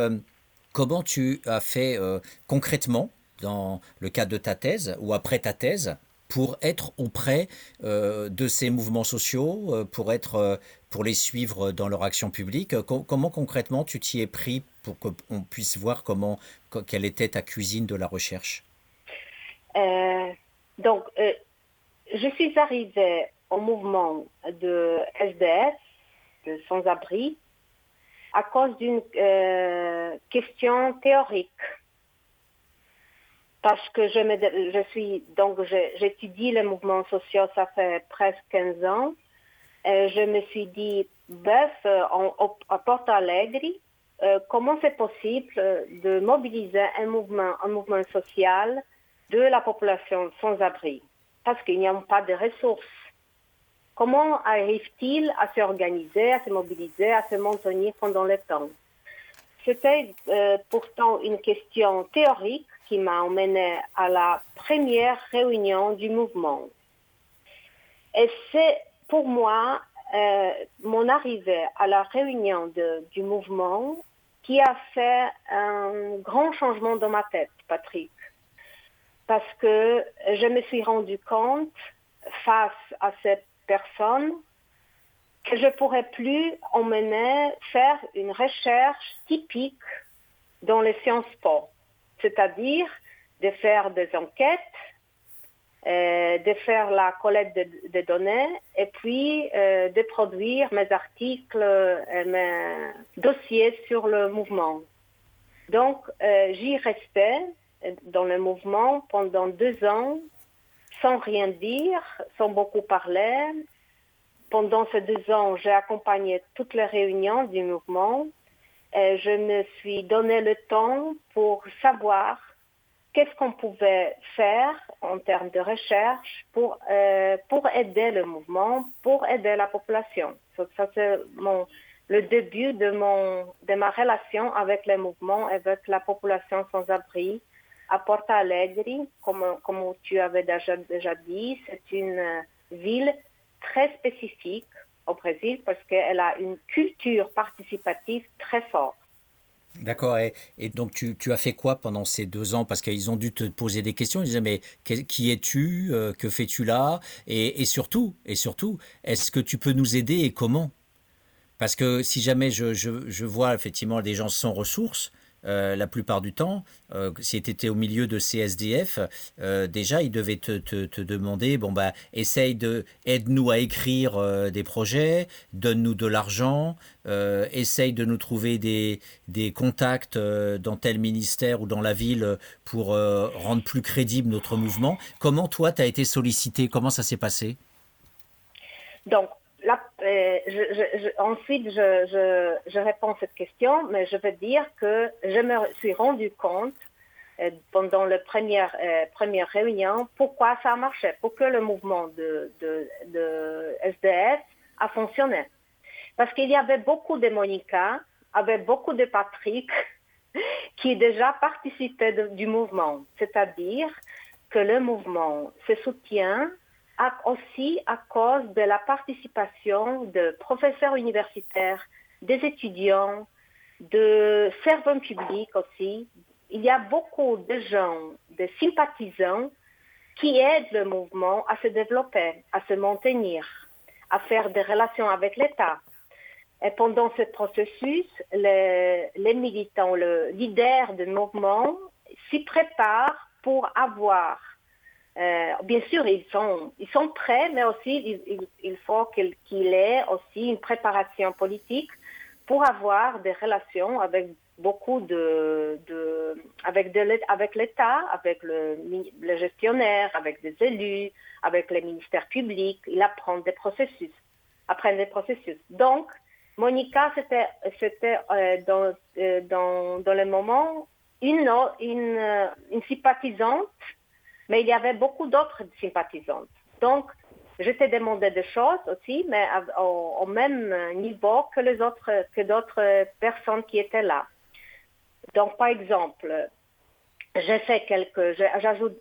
comment tu as fait concrètement dans le cadre de ta thèse ou après ta thèse pour être auprès de ces mouvements sociaux, pour être pour les suivre dans leur action publique. comment concrètement tu t'y es pris pour qu'on puisse voir comment, quelle était ta cuisine de la recherche? Euh, Donc, euh, je suis arrivée au mouvement de SDS, de sans-abri, à cause d'une euh, question théorique. Parce que je, me, je suis, donc j'étudie les mouvements sociaux, ça fait presque 15 ans. je me suis dit, bœuf, à Porto Alegre, euh, comment c'est possible euh, de mobiliser un mouvement, un mouvement social de la population sans abri? Parce qu'il n'y a pas de ressources. Comment arrive-t-il à s'organiser, à se mobiliser, à se maintenir pendant le temps? C'était euh, pourtant une question théorique qui m'a emmené à la première réunion du mouvement. Et c'est pour moi mon arrivée à la réunion du mouvement qui a fait un grand changement dans ma tête, Patrick. Parce que je me suis rendu compte, face à cette personne, que je ne pourrais plus emmener faire une recherche typique dans les sciences po, c'est-à-dire de faire des enquêtes euh, de faire la collecte de, données et puis euh, de produire mes articles et mes dossiers sur le mouvement. Donc, euh, j'y restais dans le mouvement pendant deux ans sans rien dire, sans beaucoup parler. Pendant ces deux ans, j'ai accompagné toutes les réunions du mouvement. Et je me suis donné le temps pour savoir qu'est-ce qu'on pouvait faire en termes de recherche pour, euh, pour aider le mouvement, pour aider la population. Ça, c'est le début de, mon, de ma relation avec le mouvement, avec la population sans abri à Porto Alegre, comme, comme tu avais déjà, déjà dit, c'est une ville très spécifique au Brésil parce qu'elle a une culture participative très forte. D'accord. Et, donc, tu, as fait quoi pendant ces deux ans? Parce qu'ils ont dû te poser des questions. Ils disaient, mais qui es-tu euh, Que fais-tu là? Et, surtout, et surtout, est-ce que tu peux nous aider et comment? Parce que si jamais je, vois effectivement des gens sans ressources, euh, la plupart du temps, euh, si tu étais au milieu de CSDF, euh, déjà, ils devaient te, demander, bon, bah, essaye de, aide-nous à écrire des projets, donne-nous de l'argent, essaye de nous trouver des, des contacts dans tel ministère ou dans la ville pour rendre plus crédible notre mouvement. Comment toi, tu as été sollicité? Comment ça s'est passé? Donc, euh, ensuite, je, réponds à cette question, mais je veux dire que je me suis rendu compte euh, pendant la première, euh, première réunion pourquoi ça a marché, pourquoi le mouvement de, de, SDS a fonctionné. Parce qu'il y avait beaucoup de Monica, avait beaucoup de Patrick [LAUGHS] qui déjà participaient du mouvement. C'est-à-dire que le mouvement se soutient aussi à cause de la participation de professeurs universitaires, des étudiants, de servants publics aussi. Il y a beaucoup de gens, de sympathisants qui aident le mouvement à se développer, à se maintenir, à faire des relations avec l'État. Et pendant ce processus, les, militants, le leader du mouvement s'y préparent pour avoir euh, bien sûr, ils sont, ils sont prêts, mais aussi il, faut qu'il ait aussi une préparation politique pour avoir des relations avec beaucoup de, avec, avec l'État, avec le, gestionnaire, avec des élus, avec les ministères publics. Il apprend des processus. apprendre le processus. Donc, Monica, c'était, c'était euh, dans, euh, dans, dans le moment une, une sympathisante, mais il y avait beaucoup d'autres sympathisantes. Donc, je t'ai demandé des choses aussi, mais au, même niveau que les autres, que d'autres personnes qui étaient là. Donc, par exemple, j'ai fait quelques, j'ajoute,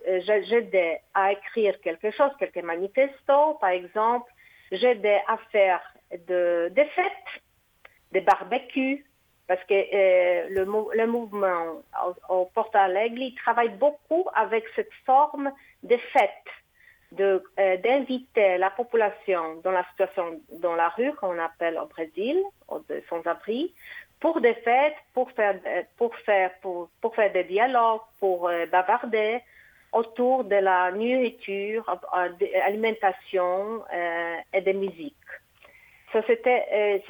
j'aidais à écrire quelque chose, quelques manifestos, par exemple. J'aidais à faire de, des fêtes, des barbecues, parce que euh, le, mouvement au, Porto Alegre travaille beaucoup avec cette forme de fête, euh, d'inviter la population dans la situation dans la rue qu'on appelle au Brésil, sans-abri, pour des fêtes, pour faire, pour faire, pour, faire des dialogues, pour euh, bavarder autour de la nourriture, de l'alimentation et de musique. Ça, c'était,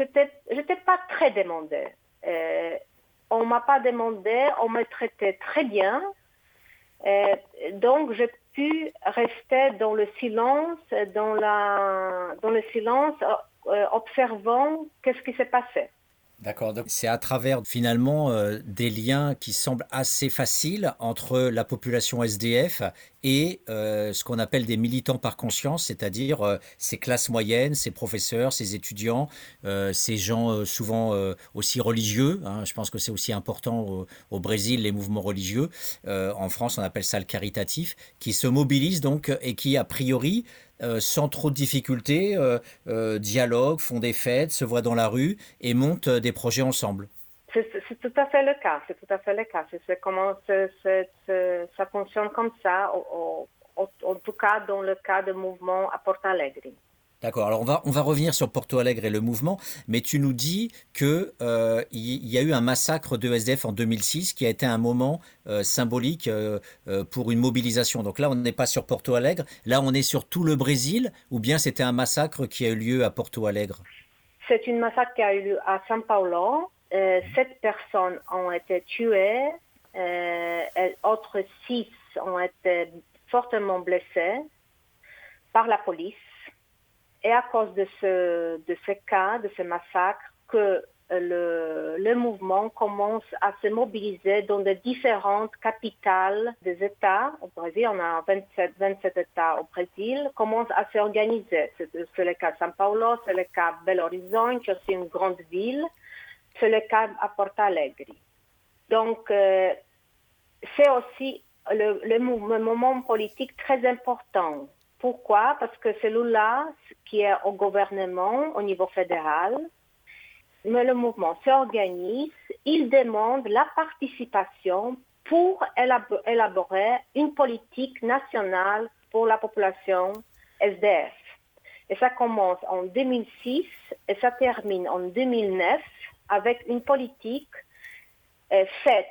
j'étais pas très demandée. Euh, on m'a pas demandé, on m'a traité très bien. Euh, donc, j'ai pu rester dans le silence, dans, la, dans le silence, euh, observant qu'est-ce qui s'est passé. D'accord. C'est à travers finalement euh, des liens qui semblent assez faciles entre la population SDF et euh, ce qu'on appelle des militants par conscience, c'est-à-dire euh, ces classes moyennes, ces professeurs, ces étudiants, ces gens souvent aussi religieux. Hein. je pense que c'est aussi important au, au, Brésil, les mouvements religieux. en France, on appelle ça le caritatif, qui se mobilisent donc et qui, a priori, euh, sans trop de difficultés, euh, euh, dialoguent, font des fêtes, se voient dans la rue et montent des projets ensemble. C'est tout à fait le cas. C'est tout à fait le cas. C'est comment ça fonctionne comme ça, en tout cas dans le cas du mouvement à Porto Alegre. D'accord. Alors on va on va revenir sur Porto Alegre et le mouvement, mais tu nous dis que euh, il y, a eu un massacre de SDF en 2006 qui a été un moment euh, symbolique euh, pour une mobilisation. Donc là on n'est pas sur Porto Alegre, là on est sur tout le Brésil, ou bien c'était un massacre qui a eu lieu à Porto Alegre? C'est une massacre qui a eu lieu à São Paulo. sept personnes ont été tuées, autres six ont été fortement blessées par la police et à cause de ce, cas, de ce massacre, que le, le, mouvement commence à se mobiliser dans de différentes capitales des États. Au Brésil, on a 27, 27 États au Brésil, commence à s'organiser. C'est le cas de São Paulo, c'est le cas de Belo Horizonte, qui est aussi une grande ville. C'est le cas à Porto Alegre. Donc, euh, c'est aussi le moment politique très important pourquoi? Parce que celui-là, qui est au gouvernement au niveau fédéral, mais le mouvement s'organise, il demande la participation pour élaborer une politique nationale pour la population SDF. Et ça commence en 2006 et ça termine en 2009 avec une politique euh, faite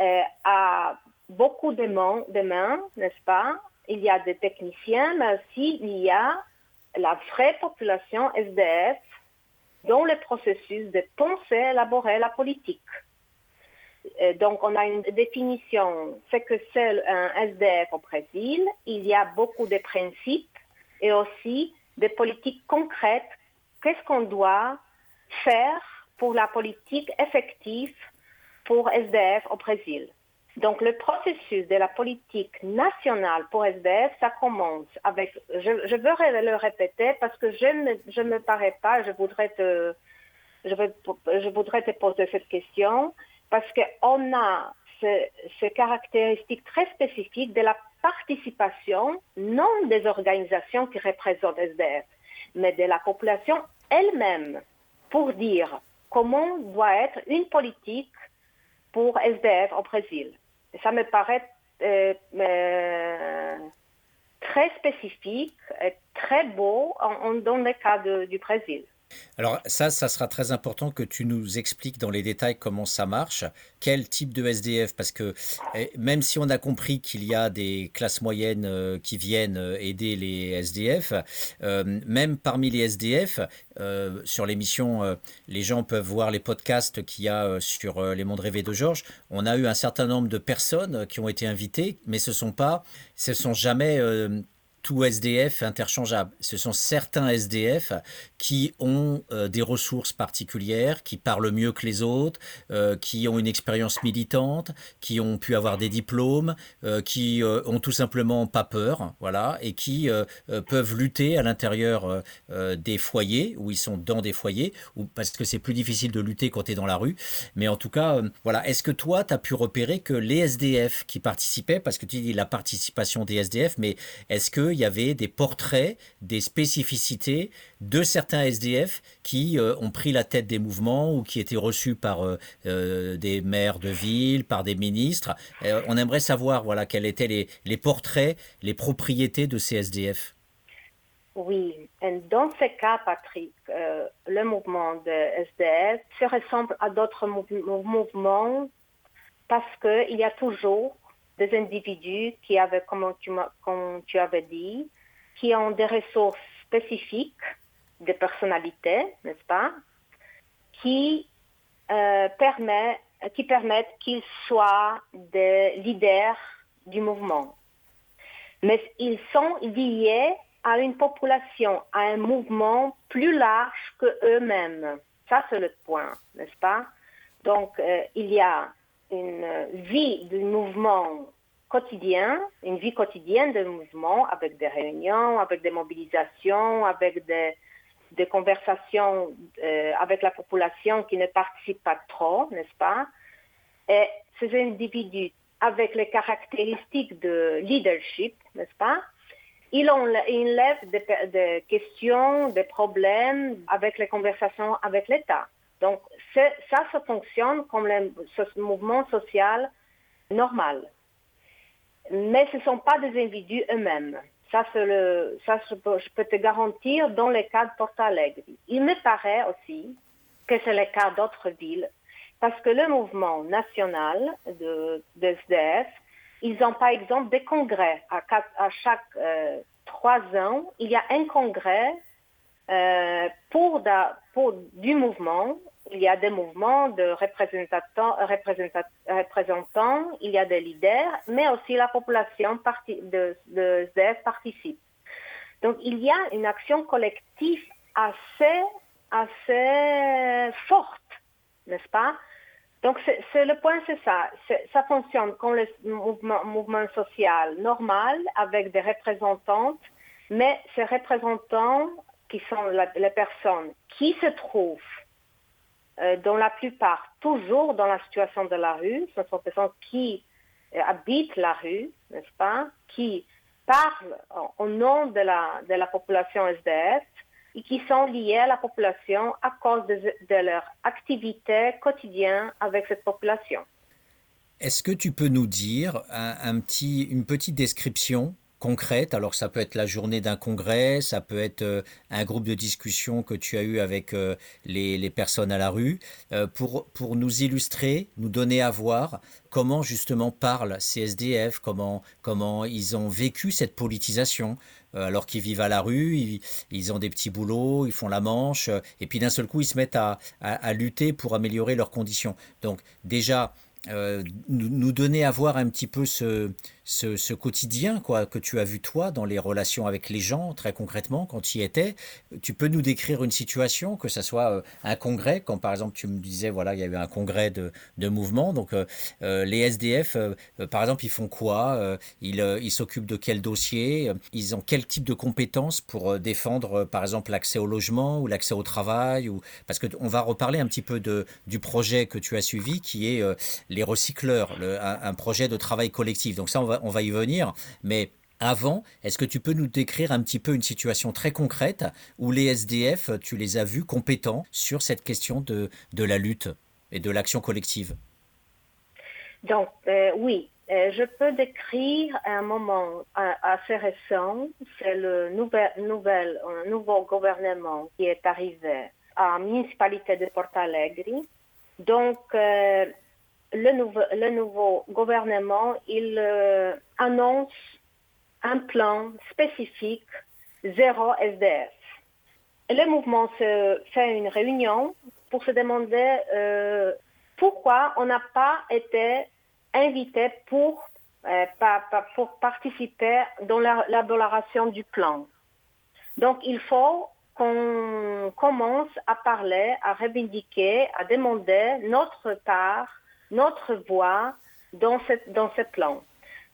euh, à beaucoup de mains n'est-ce pas, il y a des techniciens, mais aussi il y a la vraie population SDF dans le processus de penser, élaborer la politique. donc, on a une définition, c'est que c'est un SDF au Brésil. Il y a beaucoup de principes et aussi des politiques concrètes. Qu'est-ce qu'on doit faire pour la politique effective pour SDF au Brésil? Donc le processus de la politique nationale pour SDF, ça commence avec, je, veux le répéter parce que je ne je me parais pas, je voudrais te, je, veux, je voudrais te poser cette question parce qu'on a ces ce caractéristiques très spécifiques de la participation, non des organisations qui représentent SDF, mais de la population elle-même pour dire comment doit être une politique pour SDF au Brésil ça me paraît euh, euh, très spécifique, très beau en, dans le cas du Brésil. Alors ça, ça sera très important que tu nous expliques dans les détails comment ça marche, quel type de SDF, parce que eh, même si on a compris qu'il y a des classes moyennes euh, qui viennent euh, aider les SDF, euh, même parmi les SDF, sur l'émission, les gens peuvent voir les podcasts qu'il y a sur les mondes rêvés de Georges. On a eu un certain nombre de personnes qui ont été invitées, mais ce sont pas, ce sont jamais tout SDF interchangeable. Ce sont certains SDF qui ont euh, des ressources particulières, qui parlent mieux que les autres, euh, qui ont une expérience militante, qui ont pu avoir des diplômes, euh, qui ont tout simplement pas peur, voilà, et qui peuvent lutter à l'intérieur des foyers, où ils sont dans des foyers, ou parce que c'est plus difficile de lutter quand tu es dans la rue. Mais en tout cas, voilà, est-ce que toi, tu as pu repérer que les SDF qui participaient, parce que tu dis la participation des SDF, mais est-ce qu'il y avait des portraits, des spécificités de certains SDF qui euh, ont pris la tête des mouvements ou qui étaient reçus par euh, euh, des maires de ville, par des ministres. on aimerait savoir voilà, quels étaient les, portraits, les propriétés de ces SDF. Oui, et dans ce cas, Patrick, le mouvement de SDF se ressemble à d'autres mouvements parce qu'il y a toujours des individus qui avaient, comme tu, comme tu avais dit, qui ont des ressources spécifiques, des personnalités, n'est-ce pas, qui, euh, permet, qui permettent qu'ils soient des leaders du mouvement. Mais ils sont liés à une population, à un mouvement plus large que eux-mêmes. Ça, c'est le point, n'est-ce pas? Donc, euh, il y a une vie du mouvement quotidien, une vie quotidienne de mouvement avec des réunions, avec des mobilisations, avec des, conversations euh, avec la population qui ne participe pas trop, n'est-ce pas? Et ces individus, avec les caractéristiques de leadership, n'est-ce pas? Ils, ont, ils lèvent des, des, questions, des problèmes avec les conversations avec l'État. Donc, ça, ça fonctionne comme le mouvement social normal mais ce ne sont pas des individus eux-mêmes. Ça, je, peux, te garantir dans le cas de Porto Alegre. Il me paraît aussi que c'est le cas d'autres villes, parce que le mouvement national de, SDF, ils ont par exemple des congrès. À, chaque euh, trois ans, il y a un congrès euh, pour, du mouvement il y a des mouvements de représentants, représentants, il y a des leaders, mais aussi la population de, de ZF participe. Donc il y a une action collective assez, assez forte, n'est-ce pas? Donc c'est le point, c'est ça. Ça fonctionne comme le mouvement, social normal avec des représentants, mais ces représentants qui sont les personnes qui se trouvent dans la plupart toujours dans la situation de la rue. Ce sont des personnes qui euh, habitent la rue, n'est-ce pas, qui parlent au nom de la, population SDF et qui sont liées à la population à cause de, de leur activité quotidienne avec cette population. Est-ce que tu peux nous dire un petit, une petite description concrète. Alors ça peut être la journée d'un congrès, ça peut être euh, un groupe de discussion que tu as eu avec euh, les, personnes à la rue, euh, pour, pour nous illustrer, nous donner à voir comment justement parlent ces SDF, comment, comment ils ont vécu cette politisation. alors qu'ils vivent à la rue, ils, ont des petits boulots, ils font la manche, et puis d'un seul coup, ils se mettent à, à lutter pour améliorer leurs conditions. Donc déjà, nous donner à voir un petit peu ce, ce, quotidien quoi, que tu as vu toi dans les relations avec les gens, très concrètement, quand tu y étais. Tu peux nous décrire une situation, que ce soit euh, un congrès, quand par exemple tu me disais, voilà, il y a eu un congrès de, de mouvement, donc euh, euh, les SDF, par exemple, ils font quoi Ils ils s'occupent de quel dossier Ils ont quel type de compétences pour défendre, par exemple, l'accès au logement ou l'accès au travail ou... Parce qu'on va reparler un petit peu de, du projet que tu as suivi, qui est les recycleurs, le, un, un projet de travail collectif. Donc ça, on va on va y venir, mais avant, est-ce que tu peux nous décrire un petit peu une situation très concrète où les SDF, tu les as vus compétents sur cette question de, de la lutte et de l'action collective? Donc, euh, oui, euh, je peux décrire un moment euh, assez récent. C'est le nouvel, nouveau gouvernement qui est arrivé à la municipalité de Porto Alegre. Donc, le, nouveau, gouvernement, il euh, annonce un plan spécifique zéro SDF. le mouvement se fait une réunion pour se demander euh, pourquoi on n'a pas été invité pour pour participer dans l'élaboration du plan. Donc, il faut qu'on commence à parler, à revendiquer, à demander notre part, notre voix dans, ce plan.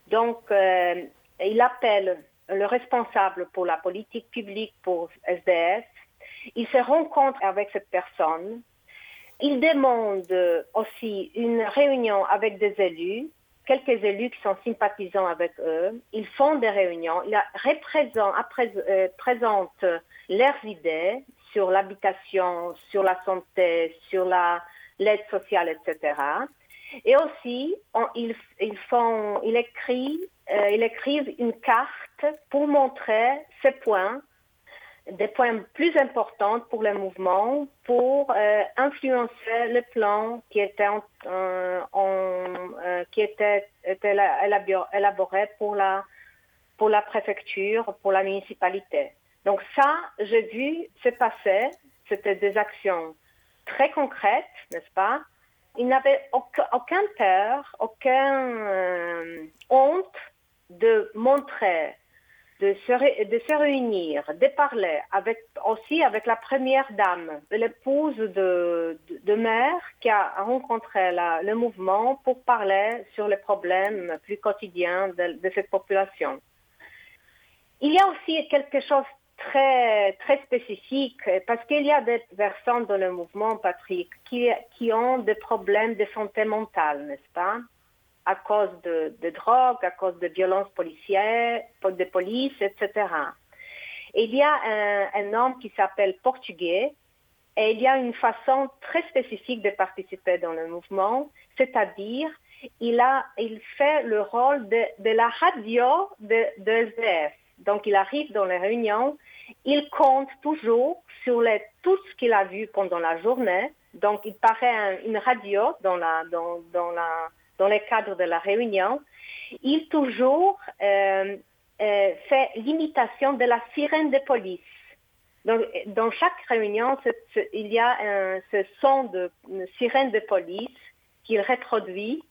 Donc, euh, il appelle le responsable pour la politique publique pour SDF. Il se rencontre avec cette personne. Il demande aussi une réunion avec des élus, quelques élus qui sont sympathisants avec eux. Ils font des réunions. Il euh, présente leurs idées sur l'habitation, sur la santé, sur l'aide sociale, etc. Et aussi, ils, font, ils, écrivent, euh, ils écrivent une carte pour montrer ces points, des points plus importants pour le mouvement, pour euh, influencer le plan qui était, euh, qui était, était élaboré pour la, pour la préfecture, pour la municipalité. Donc ça, j'ai vu se passer, c'était des actions très concrètes, n'est-ce pas? Il n'avait aucun, peur, aucun euh, honte de montrer, de se, de réunir, de parler avec, aussi avec la première dame, l'épouse de, de, maire qui a rencontré le mouvement pour parler sur les problèmes plus quotidiens de, de cette population. Il y a aussi quelque chose très, très spécifique parce qu'il y a des personnes dans le mouvement, Patrick, qui, qui ont des problèmes de santé mentale, n'est-ce pas? À cause de, de drogue, à cause de violences policières, de police, etc. il y a un, homme qui s'appelle Portugais et il y a une façon très spécifique de participer dans le mouvement, c'est-à-dire il, a, il fait le rôle de, de la radio de, de SDF. Donc, il arrive dans les réunions, il compte toujours sur tout ce qu'il a vu pendant la journée. Donc, il paraît une radio dans, la, dans, les cadres de la réunion. Il toujours euh, euh, fait l'imitation de la sirène de police. Donc, dans chaque réunion, il y a un, ce son de sirène de police qu'il reproduit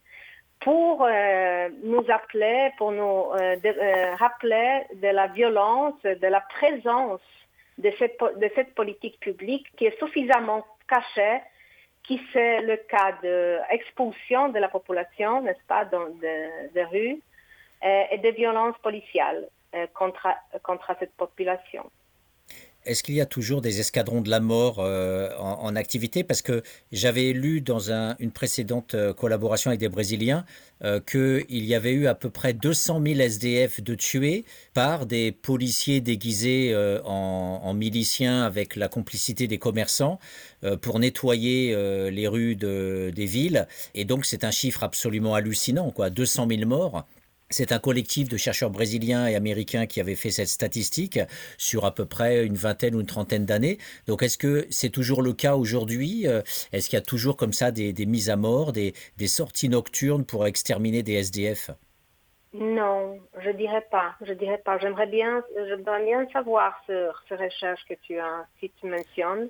pour euh, nous appeler, pour nous euh, euh, rappeler de la violence, de la présence de cette, de politique publique qui est suffisamment cachée, qui c'est le cas d'expulsion de la population, n'est-ce pas, dans des rues, et de violences policiales contre, contre cette population. Est-ce qu'il y a toujours des escadrons de la mort euh, en, activité? Parce que j'avais lu dans une précédente euh, collaboration avec des Brésiliens euh, qu'il y avait eu à peu près 200 000 SDF de tués par des policiers déguisés en, miliciens avec la complicité des commerçants pour nettoyer les rues des villes. Et donc c'est un chiffre absolument hallucinant, quoi, 200 000 morts. C'est un collectif de chercheurs brésiliens et américains qui avait fait cette statistique sur à peu près une vingtaine ou une trentaine d'années. Donc est-ce que c'est toujours le cas aujourd'hui? Euh, Est-ce qu'il y a toujours comme ça des, mises à mort, des, sorties nocturnes pour exterminer des SDF Non, je dirais pas. Je dirais pas. J'aimerais bien, bien savoir sur ces recherches que tu as, si tu mentionnes.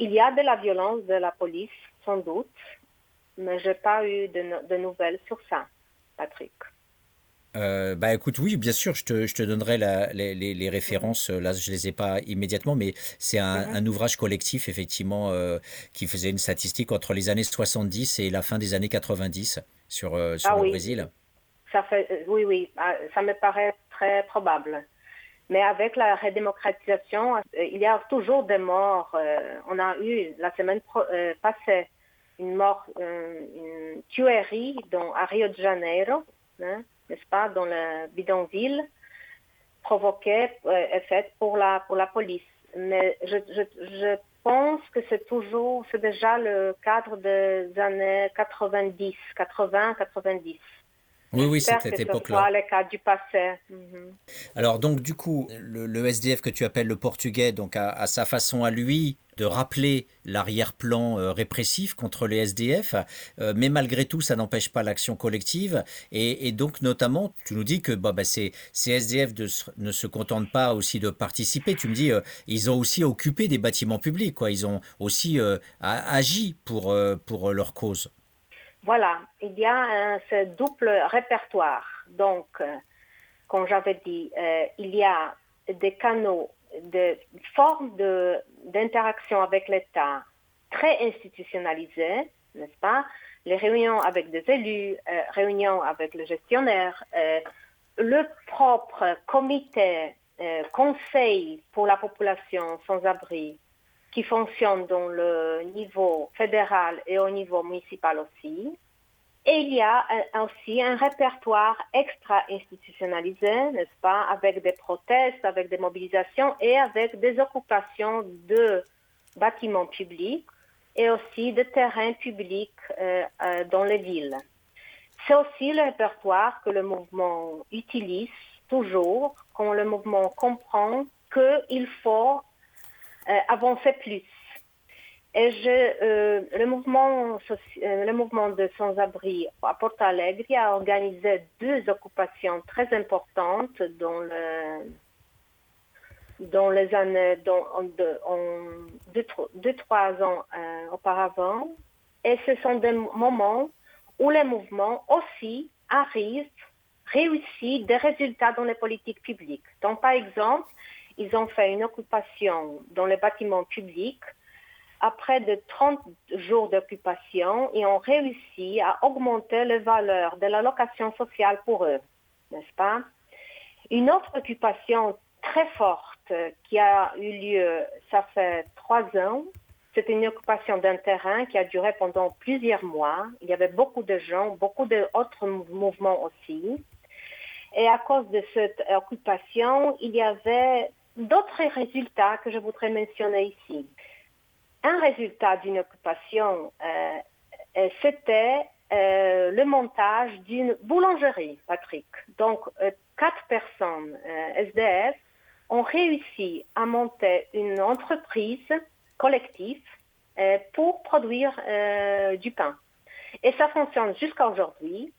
Il y a de la violence de la police, sans doute, mais j'ai pas eu de nouvelles sur ça, Patrick. Euh, bah écoute, oui, bien sûr, je te, je te donnerai la, les, les, références. Là, je les ai pas immédiatement, mais c'est un, un, ouvrage collectif, effectivement, euh, qui faisait une statistique entre les années 70 et la fin des années 90 sur, euh, sur ah le Brésil. Ça fait, oui, oui, ah, ça me paraît très probable. Mais avec la redémocratisation, il y a toujours des morts. on a eu la semaine passée une mort, une tuerie dans, à Rio de Janeiro. Hein, n'est-ce pas, dans le bidonville, provoquée euh, et faite pour la, police. Mais je pense que c'est toujours, c'est déjà le cadre des années 90, 80, 90. Oui, oui, c'est cette époque-là. le cas du passé. Mhm. Alors, donc, du coup, le, SDF que tu appelles le portugais, donc, à sa façon à lui, de rappeler l'arrière-plan euh, répressif contre les SDF, euh, mais malgré tout, ça n'empêche pas l'action collective. Et, donc, notamment, tu nous dis que bah, bah, ces, SDF ne se contentent pas aussi de participer. Tu me dis, euh, ils ont aussi occupé des bâtiments publics, quoi. Ils ont aussi agi pour, pour leur cause. Voilà, il y a un, ce double répertoire. Donc, comme j'avais dit, il y a des canaux, de formes d'interaction avec l'État très institutionnalisées, n'est-ce pas? Les réunions avec des élus, réunions avec le gestionnaire, le propre comité euh, conseil pour la population sans abri qui fonctionne dans le niveau fédéral et au niveau municipal aussi. Et il y a aussi un répertoire extra-institutionnalisé, n'est-ce pas, avec des protestes, avec des mobilisations et avec des occupations de bâtiments publics et aussi de terrains publics euh, euh, dans les villes. C'est aussi le répertoire que le mouvement utilise toujours quand le mouvement comprend qu'il faut euh, avancer plus. Et je, euh, le, mouvement, euh, le mouvement de sans-abri à Porto Alegre a organisé deux occupations très importantes dans, le, dans les années, deux, trois ans auparavant. Et ce sont des moments où le mouvement aussi arrive réussi des résultats dans les politiques publiques. Donc, par exemple, ils ont fait une occupation dans les bâtiments publics. Après de 30 jours d'occupation, ils ont réussi à augmenter les valeurs de la location sociale pour eux, n'est-ce pas? Une autre occupation très forte qui a eu lieu, ça fait trois ans, c'est une occupation d'un terrain qui a duré pendant plusieurs mois. Il y avait beaucoup de gens, beaucoup d'autres mouvements aussi. Et à cause de cette occupation, il y avait d'autres résultats que je voudrais mentionner ici. Un résultat d'une occupation, euh, c'était euh, le montage d'une boulangerie, Patrick. Donc, euh, quatre personnes SDF ont réussi à monter une entreprise collective pour produire du pain. Et ça fonctionne jusqu'à aujourd'hui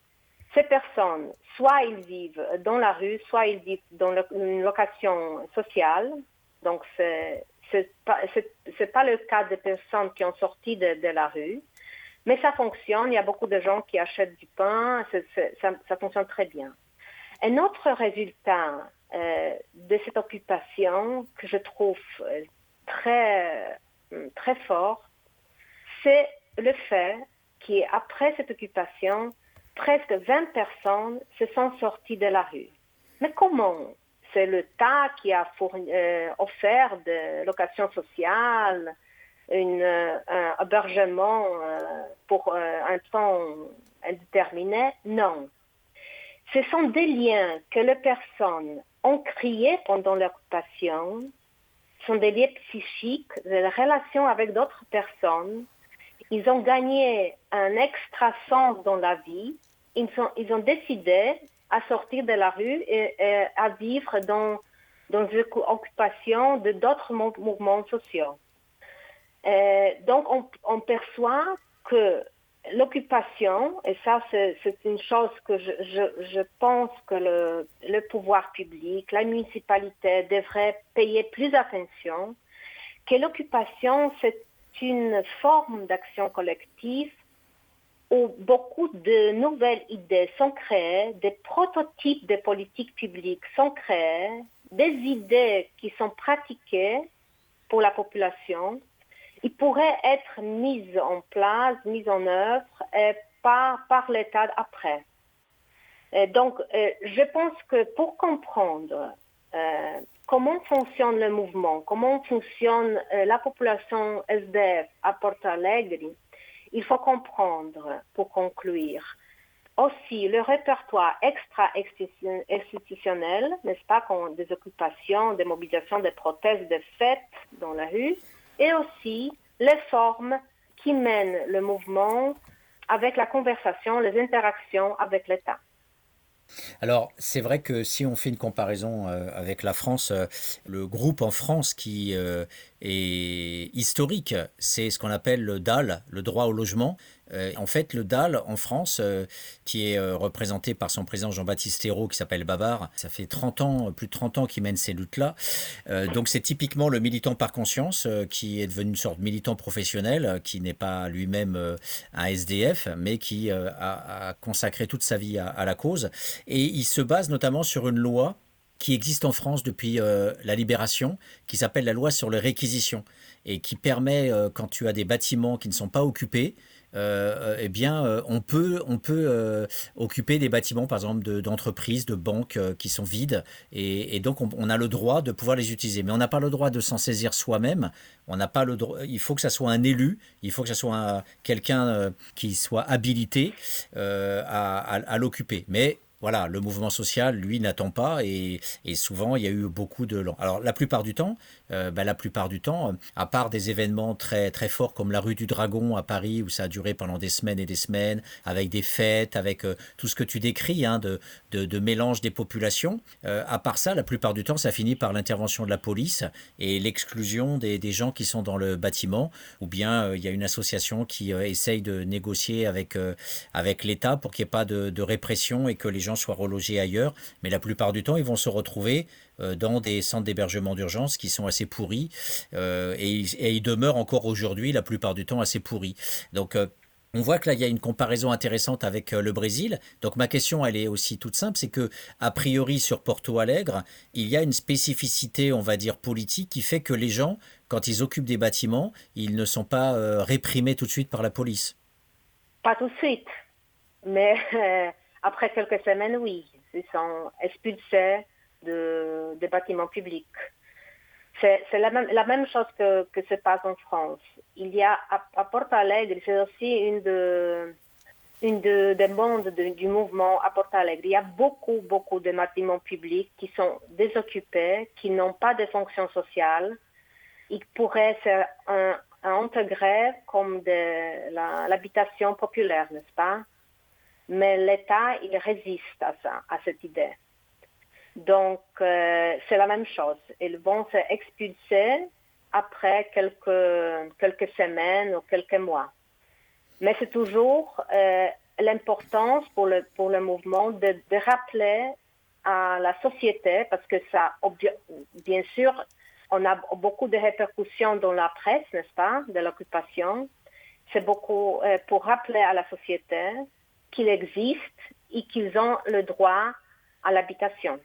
ces personnes, soit ils vivent dans la rue, soit ils vivent dans une location sociale. Donc, ce n'est pas, pas, le cas des personnes qui ont sorti de, la rue. Mais ça fonctionne. Il y a beaucoup de gens qui achètent du pain. ça, fonctionne très bien. Un autre résultat euh, de cette occupation que je trouve euh, très, très fort, c'est le fait qu'après cette occupation, presque 20 personnes se sont sorties de la rue. Mais comment C'est l'État qui a euh, offert des locations sociales, euh, un hébergement euh, pour un temps indéterminé? Non. Ce sont des liens que les personnes ont créés pendant l'occupation, sont des liens psychiques, des relations avec d'autres personnes ils ont gagné un extra sens dans la vie. Ils, ont décidé à sortir de la rue et, à vivre dans, dans une occupation de d'autres mouvements sociaux. Euh, donc, on, perçoit que l'occupation, et ça c'est une chose que je, je, pense que le, le, pouvoir public, la municipalité devrait payer plus attention, que l'occupation c'est une forme d'action collective où beaucoup de nouvelles idées sont créées, des prototypes de politiques publiques sont créés, des idées qui sont pratiquées pour la population, ils pourraient être mises en place, mises en œuvre et par, par l'État après. donc, euh, je pense que pour comprendre euh, comment fonctionne le mouvement, comment fonctionne euh, la population SDF à Porto Alegre, il faut comprendre, pour conclure, aussi le répertoire extra-institutionnel, n'est-ce pas, des occupations, des mobilisations, des protestes, des fêtes dans la rue, et aussi les formes qui mènent le mouvement avec la conversation, les interactions avec l'État. Alors, c'est vrai que si on fait une comparaison euh, avec la France, euh, le groupe en France qui est historique, c'est ce qu'on appelle le DAL, le droit au logement, Euh, en fait, le DAL en France, euh, qui est euh, représenté par son président Jean-Baptiste Hérault, qui s'appelle Bavard, ça fait 30 ans, plus de 30 ans qu'il mène ces luttes-là. donc c'est typiquement le militant par conscience qui est devenu une sorte de militant professionnel, qui n'est pas lui-même un SDF, mais qui a, consacré toute sa vie à, la cause. Et il se base notamment sur une loi qui existe en France depuis la libération, qui s'appelle la loi sur les réquisitions, et qui permet, quand tu as des bâtiments qui ne sont pas occupés, euh, eh bien, euh, on peut, on peut euh, occuper des bâtiments, par exemple, d'entreprises, de, banques qui sont vides, et, donc on, a le droit de pouvoir les utiliser. Mais on n'a pas le droit de s'en saisir soi-même. On n'a pas le droit. Il faut que ça soit un élu. Il faut que ça soit quelqu'un qui soit habilité à, à l'occuper. Mais voilà, le mouvement social, lui, n'attend pas et, souvent il y a eu beaucoup de. Alors la plupart du temps, euh, ben, la plupart du temps, euh, à part des événements très très forts comme la rue du Dragon à Paris où ça a duré pendant des semaines et des semaines, avec des fêtes, avec euh, tout ce que tu décris hein, de, de, mélange des populations. à part ça, la plupart du temps, ça finit par l'intervention de la police et l'exclusion des, des, gens qui sont dans le bâtiment, ou bien il y a une association qui essaye de négocier avec avec l'État pour qu'il n'y ait pas de, de répression et que les gens soient relogés ailleurs, mais la plupart du temps, ils vont se retrouver euh, dans des centres d'hébergement d'urgence qui sont assez pourris euh, et, ils demeurent encore aujourd'hui, la plupart du temps, assez pourris. Donc, euh, on voit que là, il y a une comparaison intéressante avec le Brésil. Donc ma question, elle est aussi toute simple, c'est que a priori sur Porto Alegre, il y a une spécificité, on va dire politique, qui fait que les gens, quand ils occupent des bâtiments, ils ne sont pas réprimés tout de suite par la police. Pas tout de suite, mais après quelques semaines, oui, ils sont expulsés de, des bâtiments publics. C'est la même, chose que, se passe en France. Il y a à, à Porto Alegre, c'est aussi une, de, une de, des mondes du mouvement à Porto Alegre. Il y a beaucoup, beaucoup de bâtiments publics qui sont désoccupés, qui n'ont pas de fonction sociale. Ils pourraient être un, intégrés comme l'habitation populaire, n'est-ce pas? Mais l'État, il résiste à ça, à cette idée. Donc, euh, c'est la même chose. Ils vont se expulser après quelques, semaines ou quelques mois. Mais c'est toujours euh, l'importance pour le, mouvement de, de, rappeler à la société, parce que ça, bien sûr, on a beaucoup de répercussions dans la presse, n'est-ce pas, de l'occupation. C'est beaucoup euh, pour rappeler à la société qu'il existe et qu'ils ont le droit à l'habitation.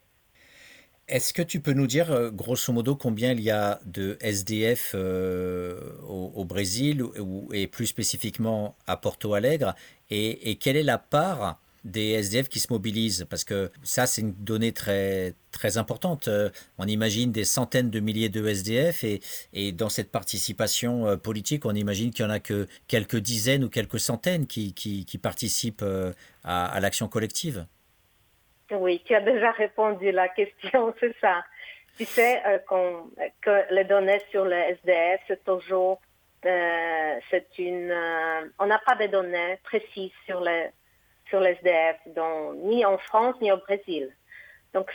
Est-ce que tu peux nous dire, euh, grosso modo, combien il y a de SDF euh, au, Brésil et plus spécifiquement à Porto Alegre? Et quelle est la part des SDF qui se mobilisent Parce que ça, c'est une donnée très, très importante. Euh, on imagine des centaines de milliers de SDF et, et dans cette participation euh, politique, on imagine qu'il n'y en a que quelques dizaines ou quelques centaines qui, qui, participent euh, à, l'action collective. Oui, tu as déjà répondu à la question, [LAUGHS] c'est ça. Tu sais que les données sur les SDF, c'est toujours, une, on n'a pas de données précises sur les sur l'SDF, ni en France ni au Brésil. Donc,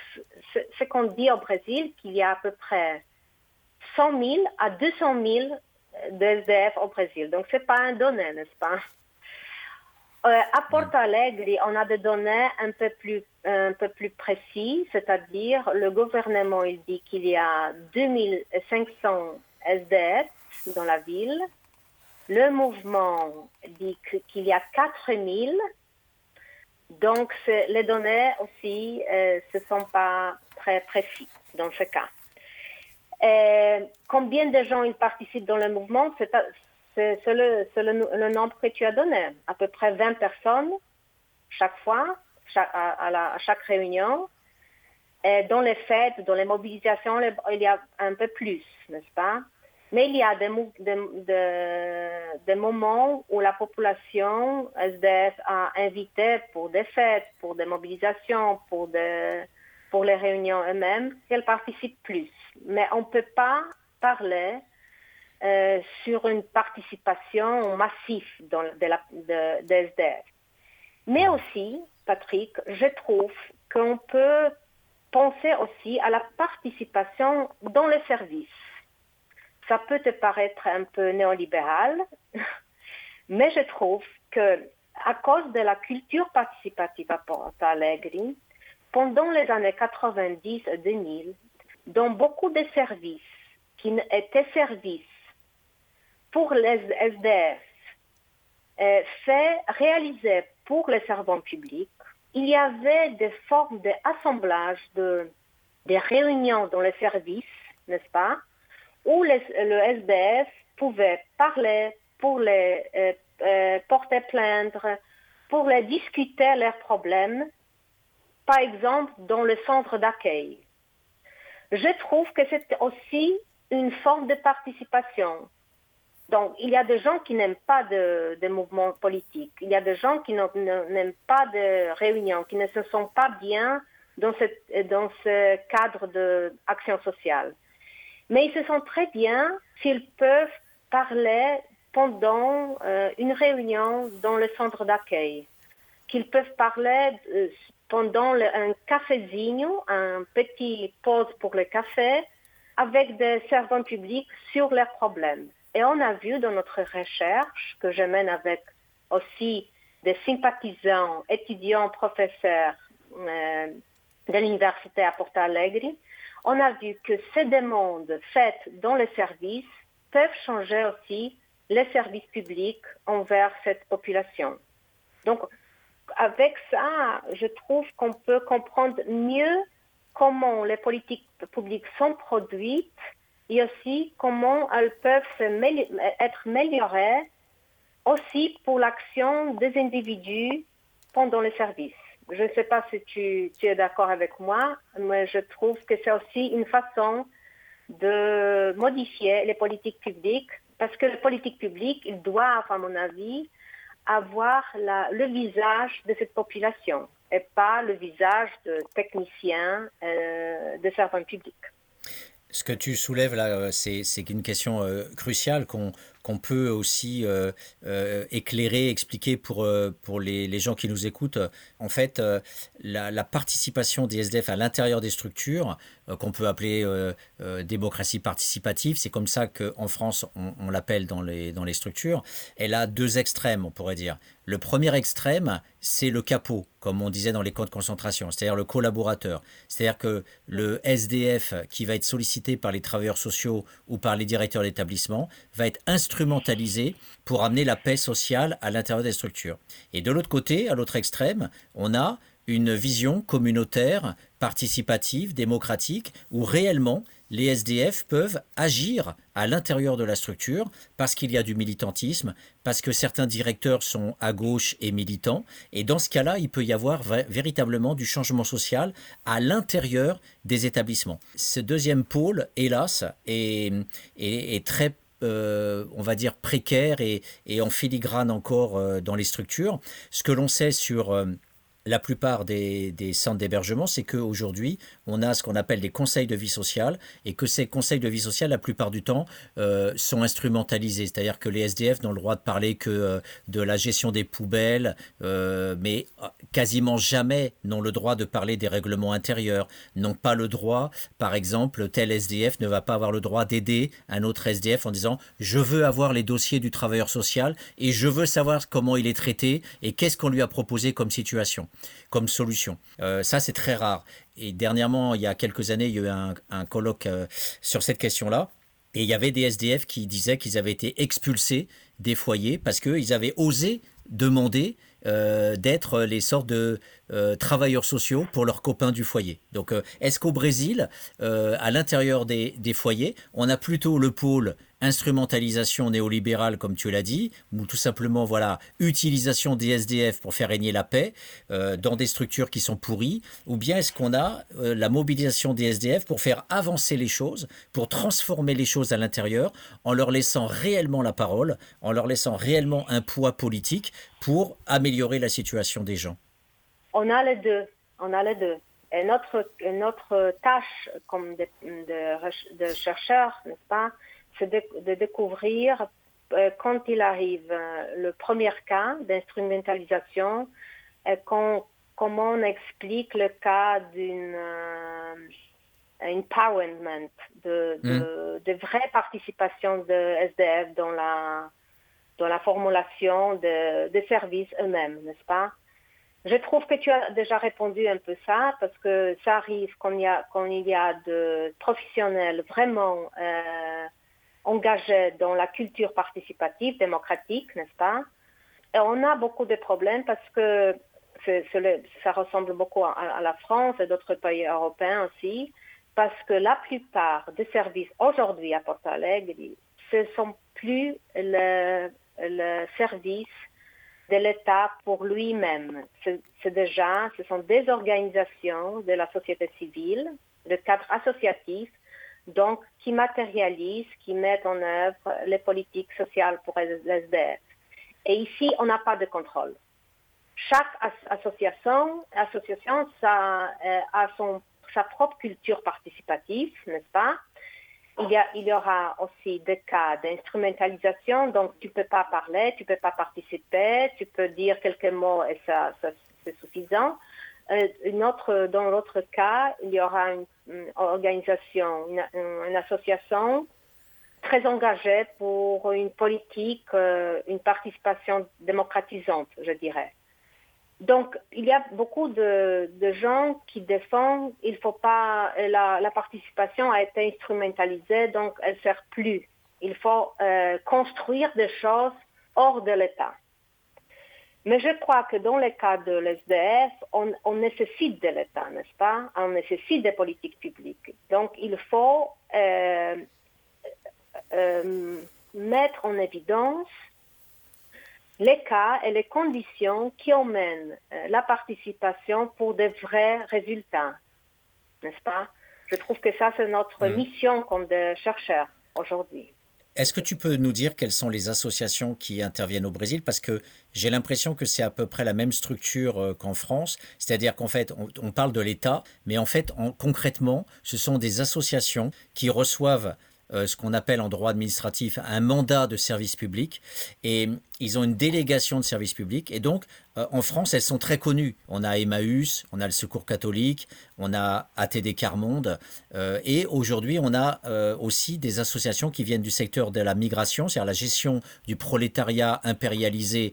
ce qu'on dit au Brésil, qu'il y a à peu près 100 000 à 200 000 de SDF au Brésil. Donc, ce n'est pas un donné, n'est-ce pas? Euh, À Porto Alegre, on a des données un peu plus, un peu plus précises, c'est-à-dire le gouvernement il dit qu'il y a 2500 SDF dans la ville. Le mouvement dit qu'il y a 4000 donc, les données aussi ne euh, sont pas très précises dans ce cas. Euh, combien de gens ils participent dans le mouvement C'est le, nombre que tu as donné, à peu près 20 personnes chaque fois, à, chaque réunion. Dans les fêtes, dans les mobilisations, il y a un peu plus, n'est-ce pas? Mais il y a des, moments où la population SDF a invité pour des fêtes, pour des mobilisations, pour, les réunions eux-mêmes, qu'elle participe plus. Mais on ne peut pas parler euh, sur une participation massive dans, SDF. Mais aussi, Patrick, je trouve qu'on peut penser aussi à la participation dans les services ça peut te paraître un peu néolibéral, [LAUGHS] mais je trouve que à cause de la culture participative à Porto Alegre, pendant les années 90 et 2000, dans beaucoup de services qui étaient services pour les SDF, euh, fait, réalisés pour les servants publics, il y avait des formes d'assemblage, de, des réunions dans les services, n'est-ce pas, où le SDF pouvait parler pour les euh, euh, porter plainte, pour les discuter leurs problèmes, par exemple dans le centre d'accueil. Je trouve que c'est aussi une forme de participation. Donc, il y a des gens qui n'aiment pas de, mouvements politiques. Il y a des gens qui n'aiment pas de réunions, qui ne se sentent pas bien dans, dans ce cadre d'action sociale. Mais ils se sentent très bien s'ils peuvent parler pendant euh, une réunion dans le centre d'accueil, qu'ils peuvent parler euh, pendant un cafézinho, un petit pause pour le café, avec des servants publics sur leurs problèmes. Et on a vu dans notre recherche, que je mène avec aussi des sympathisants, étudiants, professeurs euh, de l'université à Porto Alegre, on a vu que ces demandes faites dans les services peuvent changer aussi les services publics envers cette population. Donc, avec ça, je trouve qu'on peut comprendre mieux comment les politiques publiques sont produites et aussi comment elles peuvent être améliorées aussi pour l'action des individus pendant le service. Je ne sais pas si tu, es d'accord avec moi, mais je trouve que c'est aussi une façon de modifier les politiques publiques parce que les politiques publiques, ils doivent, à mon avis, avoir le visage de cette population et pas le visage de techniciens, euh, de servants publics. Ce que tu soulèves là, euh, c'est une question euh, cruciale qu'on qu'on peut aussi euh, euh, éclairer, expliquer pour, euh, les, gens qui nous écoutent. En fait, la, participation des SDF à l'intérieur des structures, qu'on peut appeler démocratie participative, c'est comme ça qu'en France, on, l'appelle dans les, dans les structures, elle a deux extrêmes, on pourrait dire. Le premier extrême, c'est le capot, comme on disait dans les camps de concentration, c'est-à-dire le collaborateur. C'est-à-dire que le SDF qui va être sollicité par les travailleurs sociaux ou par les directeurs d'établissement va être instrumentalisé pour amener la paix sociale à l'intérieur des structures. Et de l'autre côté, à l'autre extrême, on a une vision communautaire, participative, démocratique, où réellement les SDF peuvent agir à l'intérieur de la structure parce qu'il y a du militantisme, parce que certains directeurs sont à gauche et militants. Et dans ce cas-là, il peut y avoir véritablement du changement social à l'intérieur des établissements. Ce deuxième pôle, hélas, est, très euh, on va dire, précaire et, et en filigrane encore euh, dans les structures. Ce que l'on sait sur euh, la plupart des, centres d'hébergement, c'est qu'aujourd'hui, on a ce qu'on appelle des conseils de vie sociale et que ces conseils de vie sociale, la plupart du temps, euh, sont instrumentalisés. C'est-à-dire que les SDF n'ont le droit de parler que euh, de la gestion des poubelles, euh, mais quasiment jamais n'ont le droit de parler des règlements intérieurs, n'ont pas le droit, par exemple, tel SDF ne va pas avoir le droit d'aider un autre SDF en disant je veux avoir les dossiers du travailleur social et je veux savoir comment il est traité et qu'est-ce qu'on lui a proposé comme situation comme solution. Euh, ça, c'est très rare. Et dernièrement, il y a quelques années, il y a eu un, colloque euh, sur cette question-là. Et il y avait des SDF qui disaient qu'ils avaient été expulsés des foyers parce qu'ils avaient osé demander euh, d'être les sortes de travailleurs sociaux pour leurs copains du foyer. Donc, est-ce qu'au Brésil, à l'intérieur des, foyers, on a plutôt le pôle instrumentalisation néolibérale, comme tu l'as dit, ou tout simplement, voilà, utilisation des SDF pour faire régner la paix euh, dans des structures qui sont pourries, ou bien est-ce qu'on a euh, la mobilisation des SDF pour faire avancer les choses, pour transformer les choses à l'intérieur, en leur laissant réellement la parole, en leur laissant réellement un poids politique pour améliorer la situation des gens? On a les deux. On a les deux. Et notre, notre tâche comme de, de, de chercheurs, n'est-ce pas, de, de, découvrir euh, quand il arrive euh, le premier cas d'instrumentalisation, euh, comment on explique le cas d'une empowerment, de, de, de, vraie participation de SDF dans la, dans la formulation des services eux-mêmes, n'est-ce pas? Je trouve que tu as déjà répondu un peu ça, parce que ça arrive quand il y a, quand il y a de professionnels vraiment euh, engagés dans la culture participative, démocratique, n'est-ce pas? Et on a beaucoup de problèmes parce que ça ressemble beaucoup à, la France et d'autres pays européens aussi, parce que la plupart des services aujourd'hui à Porto Alegre, ce ne sont plus le, le service de l'État pour lui-même. C'est déjà, ce sont des organisations de la société civile, le cadre associatif, donc qui matérialisent, qui mettent en œuvre les politiques sociales pour les SDF. Et ici, on n'a pas de contrôle. Chaque association, euh, a son, sa propre culture participative, n'est-ce pas? Il y, aura aussi des cas d'instrumentalisation, donc tu ne peux pas parler, tu ne peux pas participer, tu peux dire quelques mots et ça, c'est suffisant. Euh, dans l'autre cas, il y aura une, organisation, une, association très engagée pour une politique, euh, une participation démocratisante, je dirais. Donc, il y a beaucoup de, gens qui défendent, il faut pas, la, participation a été instrumentalisée, donc elle ne sert plus. Il faut euh, construire des choses hors de l'État. Mais je crois que dans le cas de l'SDF, on, nécessite de l'État, n'est-ce pas? On nécessite des politiques publiques. Donc, il faut euh, euh, mettre en évidence les cas et les conditions qui emmènent euh, la participation pour de vrais résultats. N'est-ce pas? Je trouve que ça, c'est notre mm. mission comme des chercheurs aujourd'hui. Est-ce que tu peux nous dire quelles sont les associations qui interviennent au Brésil? Parce que j'ai l'impression que c'est à peu près la même structure euh, qu'en France. C'est-à-dire qu'en fait, on, parle de l'État, mais en fait, concrètement, ce sont des associations qui reçoivent ce qu'on appelle en droit administratif un mandat de service public. Et ils ont une délégation de service public. Et donc, euh, en France, elles sont très connues. On a Emmaüs, on a le Secours catholique, on a ATD Carmonde. Euh, et aujourd'hui, on a aussi des associations qui viennent du secteur de la migration, c'est-à-dire la gestion du prolétariat impérialisé.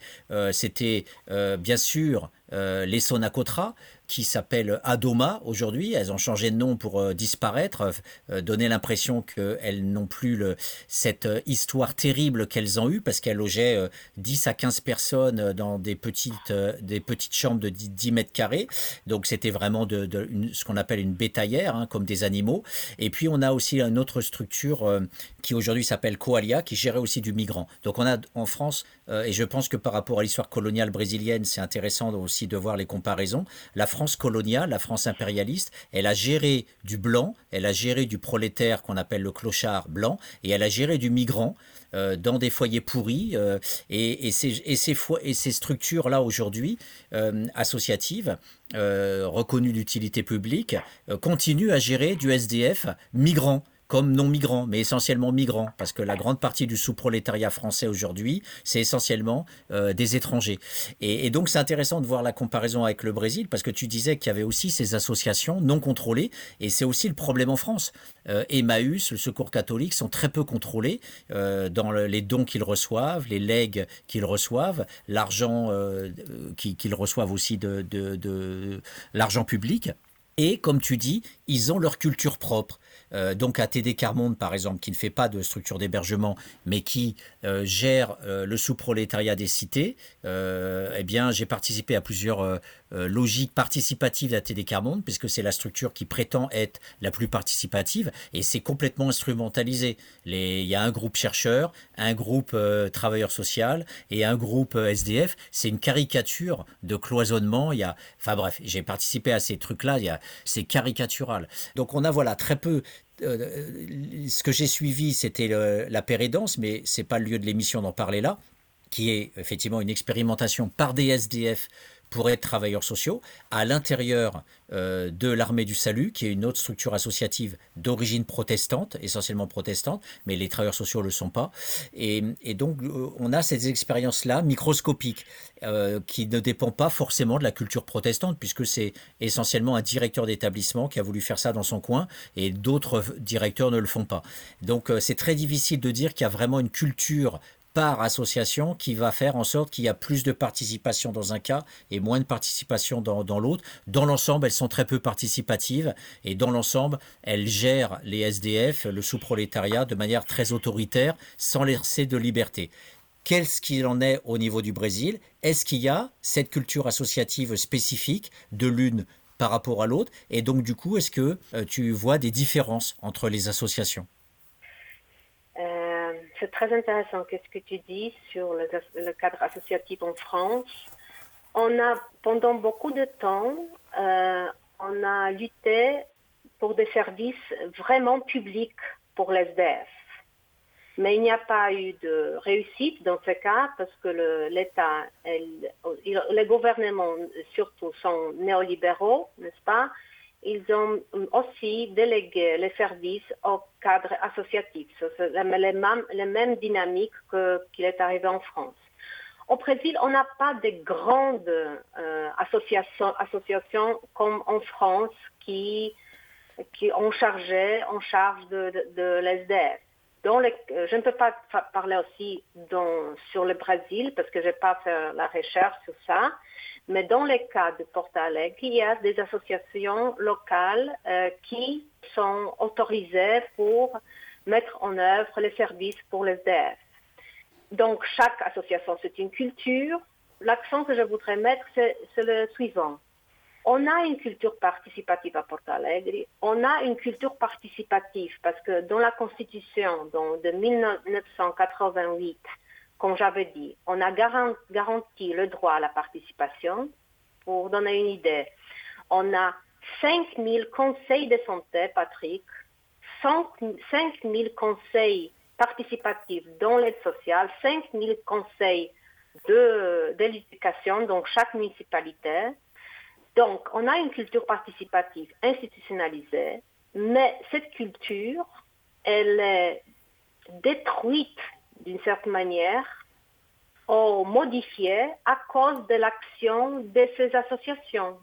C'était bien sûr les Sonacotra qui s'appelle Adoma aujourd'hui. Elles ont changé de nom pour euh, disparaître, euh, donner l'impression qu'elles n'ont plus cette euh, histoire terrible qu'elles ont eue parce qu'elles logeaient 10 à 15 personnes dans des petites, des petites chambres de 10, mètres carrés. Donc c'était vraiment de, ce qu'on appelle une bétaillère, hein, comme des animaux. Et puis on a aussi une autre structure qui aujourd'hui s'appelle Coalia, qui gérait aussi du migrant. Donc on a en France, et je pense que par rapport à l'histoire coloniale brésilienne, c'est intéressant aussi de voir les comparaisons. La coloniale, la France impérialiste, elle a géré du blanc, elle a géré du prolétaire qu'on appelle le clochard blanc, et elle a géré du migrant euh, dans des foyers pourris. Euh, et, ces, structures-là aujourd'hui, euh, associatives, reconnues d'utilité publique, continuent à gérer du SDF migrant comme non-migrants, mais essentiellement migrants, parce que la grande partie du sous-prolétariat français aujourd'hui, c'est essentiellement euh, des étrangers. Et, donc c'est intéressant de voir la comparaison avec le Brésil, parce que tu disais qu'il y avait aussi ces associations non contrôlées, et c'est aussi le problème en France. Euh, Emmaüs, le Secours catholique, sont très peu contrôlés euh, dans les dons qu'ils reçoivent, les legs qu'ils reçoivent, l'argent qu'ils reçoivent aussi de l'argent public. Et comme tu dis, ils ont leur culture propre. Euh, donc à TD Carmonde, par exemple, qui ne fait pas de structure d'hébergement, mais qui euh, gère euh, le sous-prolétariat des cités, eh bien, j'ai participé à plusieurs logiques participatives d'ATD Carmonde, puisque c'est la structure qui prétend être la plus participative, et c'est complètement instrumentalisé. Il y a un groupe chercheur, un groupe travailleur social et un groupe SDF. C'est une caricature de cloisonnement. Il y a, enfin bref, j'ai participé à ces trucs-là. C'est caricatural. Donc on a voilà très peu euh, ce que j'ai suivi, c'était la pérédance, mais c'est pas le lieu de l'émission d'en parler là, qui est effectivement une expérimentation par des SDF pour être travailleurs sociaux à l'intérieur euh, de l'armée du salut, qui est une autre structure associative d'origine protestante, essentiellement protestante, mais les travailleurs sociaux ne le sont pas. Et, donc, euh, on a ces expériences-là microscopiques, euh, qui ne dépendent pas forcément de la culture protestante, puisque c'est essentiellement un directeur d'établissement qui a voulu faire ça dans son coin, et d'autres directeurs ne le font pas. Donc, c'est très difficile de dire qu'il y a vraiment une culture par association qui va faire en sorte qu'il y a plus de participation dans un cas et moins de participation dans, l'autre. Dans l'ensemble, elles sont très peu participatives et dans l'ensemble, elles gèrent les SDF, le sous-prolétariat, de manière très autoritaire, sans laisser de liberté. Qu'est-ce qu'il en est au niveau du Brésil? Est-ce qu'il y a cette culture associative spécifique de l'une par rapport à l'autre? Et donc, du coup, est-ce que euh, tu vois des différences entre les associations? Euh, C'est très intéressant ce que tu dis sur le, cadre associatif en France. On a, pendant beaucoup de temps, euh, on a lutté pour des services vraiment publics pour les SDF. Mais il n'y a pas eu de réussite dans ce cas parce que l'État, les gouvernements surtout sont néolibéraux, n'est-ce pas? Ils ont aussi délégué les services au cadre associatif. C'est les mêmes dynamiques qu'il est arrivé en France. Au Brésil, on n'a pas de grandes euh, associations, comme en France qui, ont chargé, en charge de, l'SDF. Je ne peux pas parler aussi sur le Brésil parce que je n'ai pas fait la recherche sur ça, mais dans le cas de Porto Alegre, il y a des associations locales euh, qui sont autorisées pour mettre en œuvre les services pour les SDF. Donc chaque association, c'est une culture. L'accent que je voudrais mettre, c'est le suivant on a une culture participative à Porto Alegre, on a une culture participative parce que dans la Constitution de 1988, comme j'avais dit, on a garanti le droit à la participation. Pour donner une idée, on a 5000 conseils de santé, Patrick, 5000 conseils participatifs dans l'aide sociale, 5000 conseils de, de l'éducation dans chaque municipalité. Donc, on a une culture participative institutionnalisée, mais cette culture, elle est détruite d'une certaine manière ou modifiée à cause de l'action de ces associations.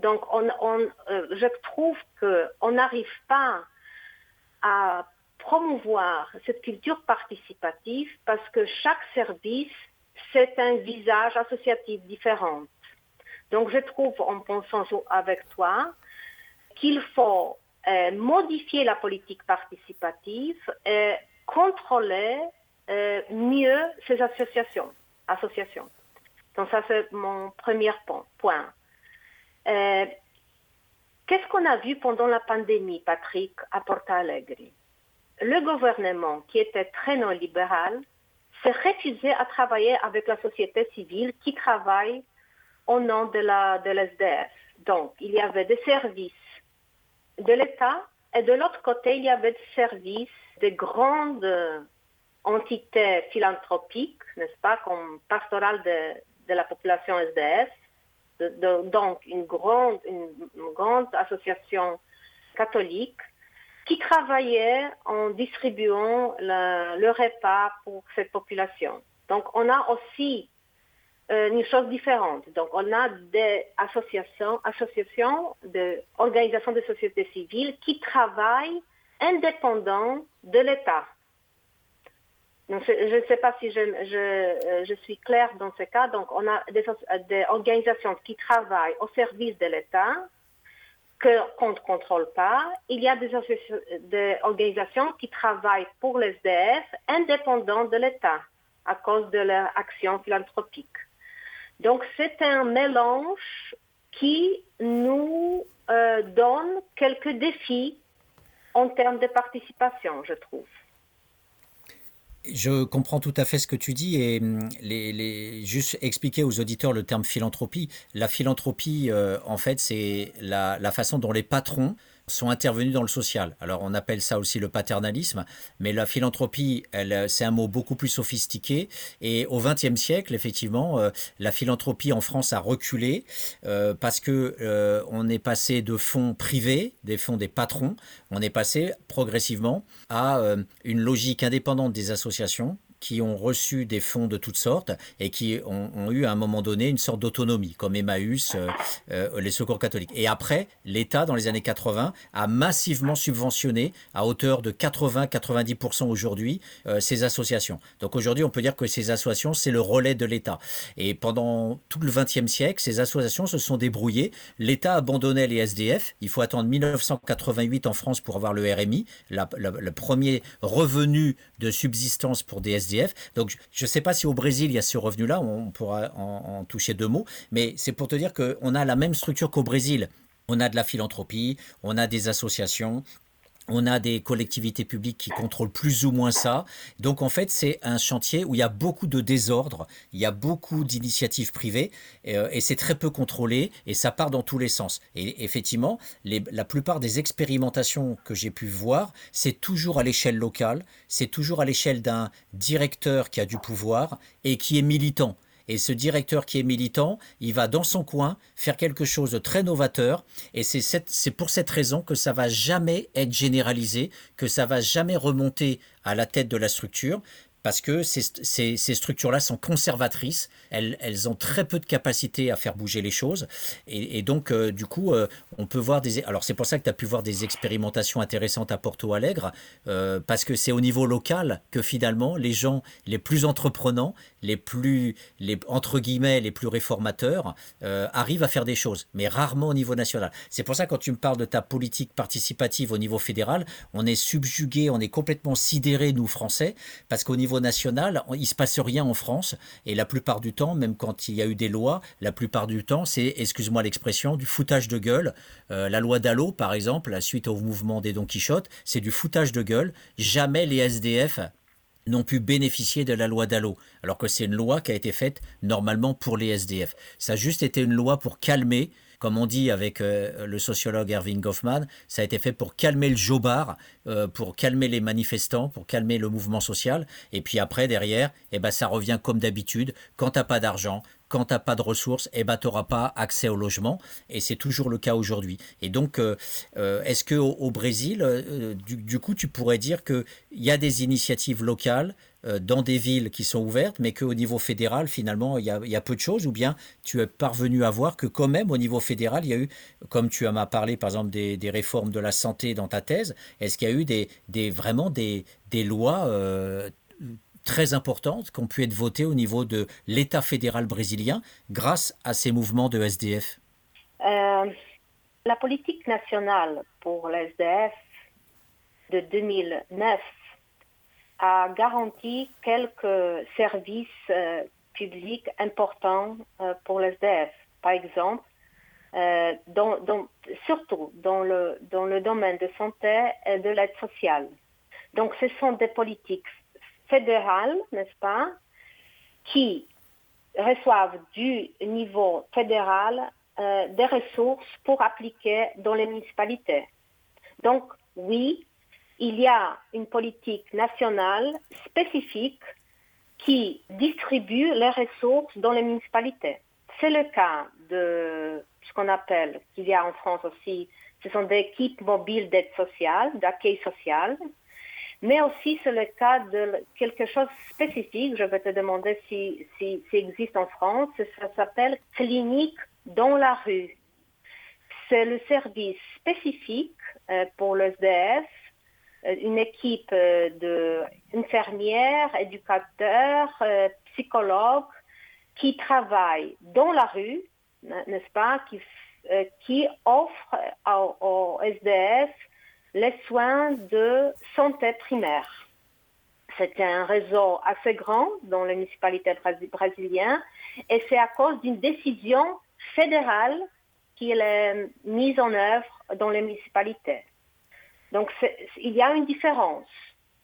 Donc, on, euh, je trouve qu'on n'arrive pas à promouvoir cette culture participative parce que chaque service, c'est un visage associatif différent. Donc je trouve, en pensant avec toi, qu'il faut euh, modifier la politique participative et contrôler euh, mieux ces associations. associations. Donc ça, c'est mon premier point. Euh, qu'est-ce qu'on a vu pendant la pandémie, Patrick, à Porto Alegre? Le gouvernement, qui était très non libéral, s'est refusé à travailler avec la société civile qui travaille au nom de la de l'SDF. Donc, il y avait des services de l'État et de l'autre côté, il y avait des services de grandes entités philanthropiques, n'est-ce pas, comme pastorale de, la population SDF, donc une grande, une, grande association catholique qui travaillait en distribuant le repas pour cette population. Donc on a aussi euh, une chose différente. Donc, on a des associations, associations d'organisations de, de société civile qui travaillent indépendants de l'État. Je ne sais pas si euh, je, suis claire dans ce cas. Donc, on a des, des organisations qui travaillent au service de l'État, qu'on ne contrôle pas. Il y a des, des organisations qui travaillent pour les SDF indépendants de l'État à cause de leur action philanthropique. Donc c'est un mélange qui nous euh, donne quelques défis en termes de participation, je trouve. Je comprends tout à fait ce que tu dis et hum, les, les, juste expliquer aux auditeurs le terme philanthropie. La philanthropie, euh, en fait, c'est la, la, façon dont les patrons sont intervenus dans le social. Alors on appelle ça aussi le paternalisme, mais la philanthropie, c'est un mot beaucoup plus sophistiqué. Et au XXe siècle, effectivement, euh, la philanthropie en France a reculé euh, parce que euh, on est passé de fonds privés, des fonds des patrons, on est passé progressivement à une logique indépendante des associations qui ont reçu des fonds de toutes sortes et qui ont, eu à un moment donné une sorte d'autonomie, comme Emmaüs, euh, euh, les secours catholiques. Et après, l'État, dans les années 80, a massivement subventionné à hauteur de 80-90% aujourd'hui euh, ces associations. Donc aujourd'hui, on peut dire que ces associations, c'est le relais de l'État. Et pendant tout le XXe siècle, ces associations se sont débrouillées. L'État abandonnait les SDF. Il faut attendre 1988 en France pour avoir le RMI, le premier revenu de subsistance pour des SDF. Donc je ne sais pas si au Brésil, il y a ce revenu-là, on pourra en, en toucher deux mots, mais c'est pour te dire qu'on a la même structure qu'au Brésil. On a de la philanthropie, on a des associations, on a des collectivités publiques qui contrôlent plus ou moins ça. Donc en fait, c'est un chantier où il y a beaucoup de désordre, il y a beaucoup d'initiatives privées euh, et, c'est très peu contrôlé et ça part dans tous les sens. Et effectivement, la plupart des expérimentations que j'ai pu voir, c'est toujours à l'échelle locale, c'est toujours à l'échelle d'un directeur qui a du pouvoir et qui est militant. Et ce directeur qui est militant, il va dans son coin faire quelque chose de très novateur. Et c'est pour cette raison que ça va jamais être généralisé, que ça va jamais remonter à la tête de la structure, parce que ces, structures-là sont conservatrices, elles, ont très peu de capacité à faire bouger les choses, et, donc euh, du coup, euh, on peut voir des... Alors c'est pour ça que tu as pu voir des expérimentations intéressantes à Porto Alegre, euh, parce que c'est au niveau local que finalement les gens les plus entreprenants, les plus, les, entre guillemets, les plus réformateurs, arrivent à faire des choses, mais rarement au niveau national. C'est pour ça que quand tu me parles de ta politique participative au niveau fédéral, on est subjugué, on est complètement sidéré, nous Français, parce qu'au niveau national, il se passe rien en France. Et la plupart du temps, même quand il y a eu des lois, la plupart du temps, c'est, excuse-moi l'expression, du foutage de gueule. Euh, la loi Dallot, par exemple, la suite au mouvement des Don Quichotte, c'est du foutage de gueule. Jamais les SDF n'ont pu bénéficier de la loi Dallot, alors que c'est une loi qui a été faite normalement pour les SDF. Ça a juste été une loi pour calmer comme on dit avec euh, le sociologue Erving Goffman, ça a été fait pour calmer le jobard, euh, pour calmer les manifestants, pour calmer le mouvement social. Et puis après, derrière, eh ben, ça revient comme d'habitude. Quand tu n'as pas d'argent, quand tu n'as pas de ressources, eh ben, pas accès au logement. Et c'est toujours le cas aujourd'hui. Et donc, euh, est-ce qu'au au Brésil, du, du, coup, tu pourrais dire qu'il y a des initiatives locales dans des villes qui sont ouvertes, mais qu'au niveau fédéral, finalement, il y, a, peu de choses, ou bien tu es parvenu à voir que quand même, au niveau fédéral, il y a eu, comme tu m'as parlé, par exemple, des, réformes de la santé dans ta thèse, est-ce qu'il y a eu des, vraiment des, lois euh, très importantes qui ont pu être votées au niveau de l'État fédéral brésilien grâce à ces mouvements de SDF euh, La politique nationale pour le SDF de 2009 a garanti quelques services euh, publics importants euh, pour les SDF. Par exemple, euh, surtout dans le, dans le domaine de santé et de l'aide sociale. Donc ce sont des politiques fédérales, n'est-ce pas, qui reçoivent du niveau fédéral des ressources pour appliquer dans les municipalités. Donc oui, il y a une politique nationale spécifique qui distribue les ressources dans les municipalités. C'est le cas de ce qu'on appelle, qu'il y a en France aussi, ce sont des équipes mobiles d'aide sociale, d'accueil social, mais aussi c'est le cas de quelque chose de spécifique, je vais te demander si, si, existe en France, ça s'appelle clinique dans la rue. C'est le service spécifique euh, pour le SDF une équipe euh, d'infirmières, éducateurs, euh, psychologues qui travaillent dans la rue, n'est-ce pas, qui, qui offrent aux SDF les soins de santé primaire. C'est un réseau assez grand dans les municipalités brésiliennes et c'est à cause d'une décision fédérale qui est mise en œuvre dans les municipalités. Donc, il y a une différence.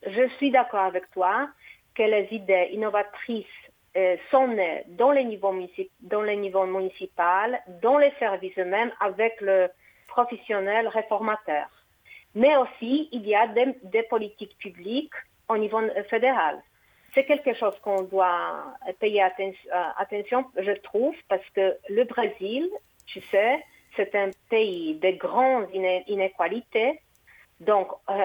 Je suis d'accord avec toi que les idées innovatrices euh, sont nées dans les, niveaux municipaux, dans les services eux-mêmes, avec le professionnel réformateur. Mais aussi, il y a des, politiques publiques au niveau fédéral. C'est quelque chose qu'on doit payer euh, attention, je trouve, parce que le Brésil, tu sais, c'est un pays de grandes inégalités donc, euh,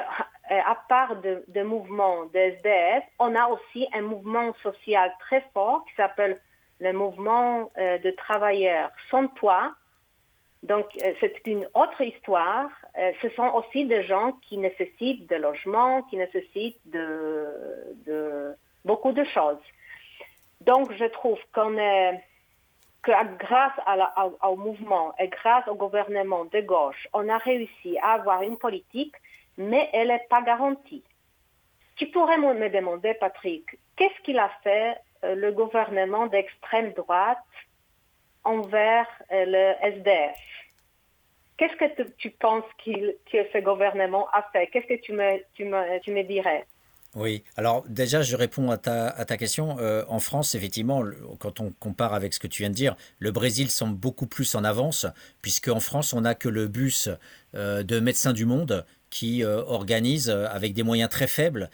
à part de, de mouvements de SDF, on a aussi un mouvement social très fort qui s'appelle le mouvement de travailleurs sans toit. Donc, c'est une autre histoire. ce sont aussi des gens qui nécessitent de logement, qui nécessitent de, de beaucoup de choses. Donc, je trouve qu'on est que grâce au mouvement et grâce au gouvernement de gauche, on a réussi à avoir une politique, mais elle n'est pas garantie. Tu pourrais me demander, Patrick, qu'est-ce qu'il a fait euh, le gouvernement d'extrême droite envers euh, le SDF Qu'est-ce que tu, penses que ce gouvernement a fait? Qu'est-ce que tu me, tu me dirais? Oui, alors déjà, je réponds à ta, à ta question. Euh, en France, effectivement, quand on compare avec ce que tu viens de dire, le Brésil semble beaucoup plus en avance, puisque en France, on n'a que le bus de Médecins du Monde qui euh, organise avec des moyens très faibles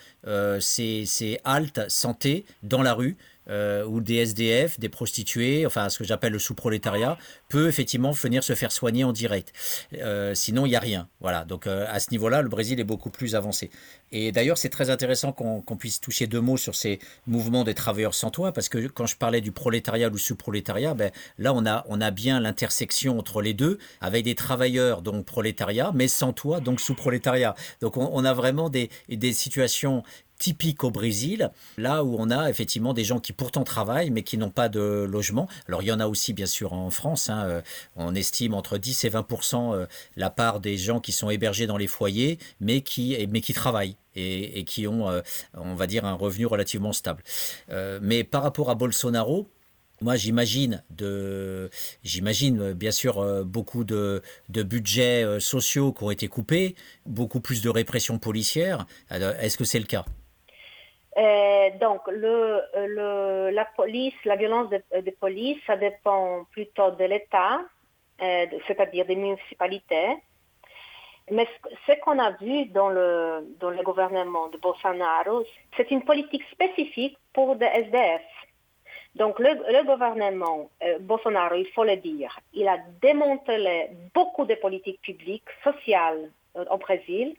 ces, ces haltes santé dans la rue euh, ou des SDF, des prostituées, enfin ce que j'appelle le sous-prolétariat, peut effectivement venir se faire soigner en direct. Euh, sinon, il n'y a rien. Voilà. Donc euh, à ce niveau-là, le Brésil est beaucoup plus avancé. Et d'ailleurs, c'est très intéressant qu'on puisse toucher deux mots sur ces mouvements des travailleurs sans toit, parce que quand je parlais du prolétariat ou sous-prolétariat, ben, là, on a, on a bien l'intersection entre les deux, avec des travailleurs, donc prolétariat, mais sans toit, donc sous-prolétariat. Donc on, on, a vraiment des, des situations typique au Brésil, là où on a effectivement des gens qui pourtant travaillent mais qui n'ont pas de logement. Alors il y en a aussi bien sûr en France, hein, euh, on estime entre 10 et 20% euh, la part des gens qui sont hébergés dans les foyers mais qui, travaillent. Et, qui ont, euh, on va dire, un revenu relativement stable. mais par rapport à Bolsonaro, moi, j'imagine j'imagine bien sûr beaucoup de, de, budgets sociaux qui ont été coupés, beaucoup plus de répression policière. Est-ce que c'est le cas? Euh, donc, le, la violence de, de, police, ça dépend plutôt de l'État, euh, c'est-à-dire des municipalités. Mais ce, qu'on a vu dans le, gouvernement de Bolsonaro, c'est une politique spécifique pour des SDF. Donc, le, gouvernement euh, Bolsonaro, il faut le dire, il a démantelé beaucoup de politiques publiques, sociales euh, au Brésil.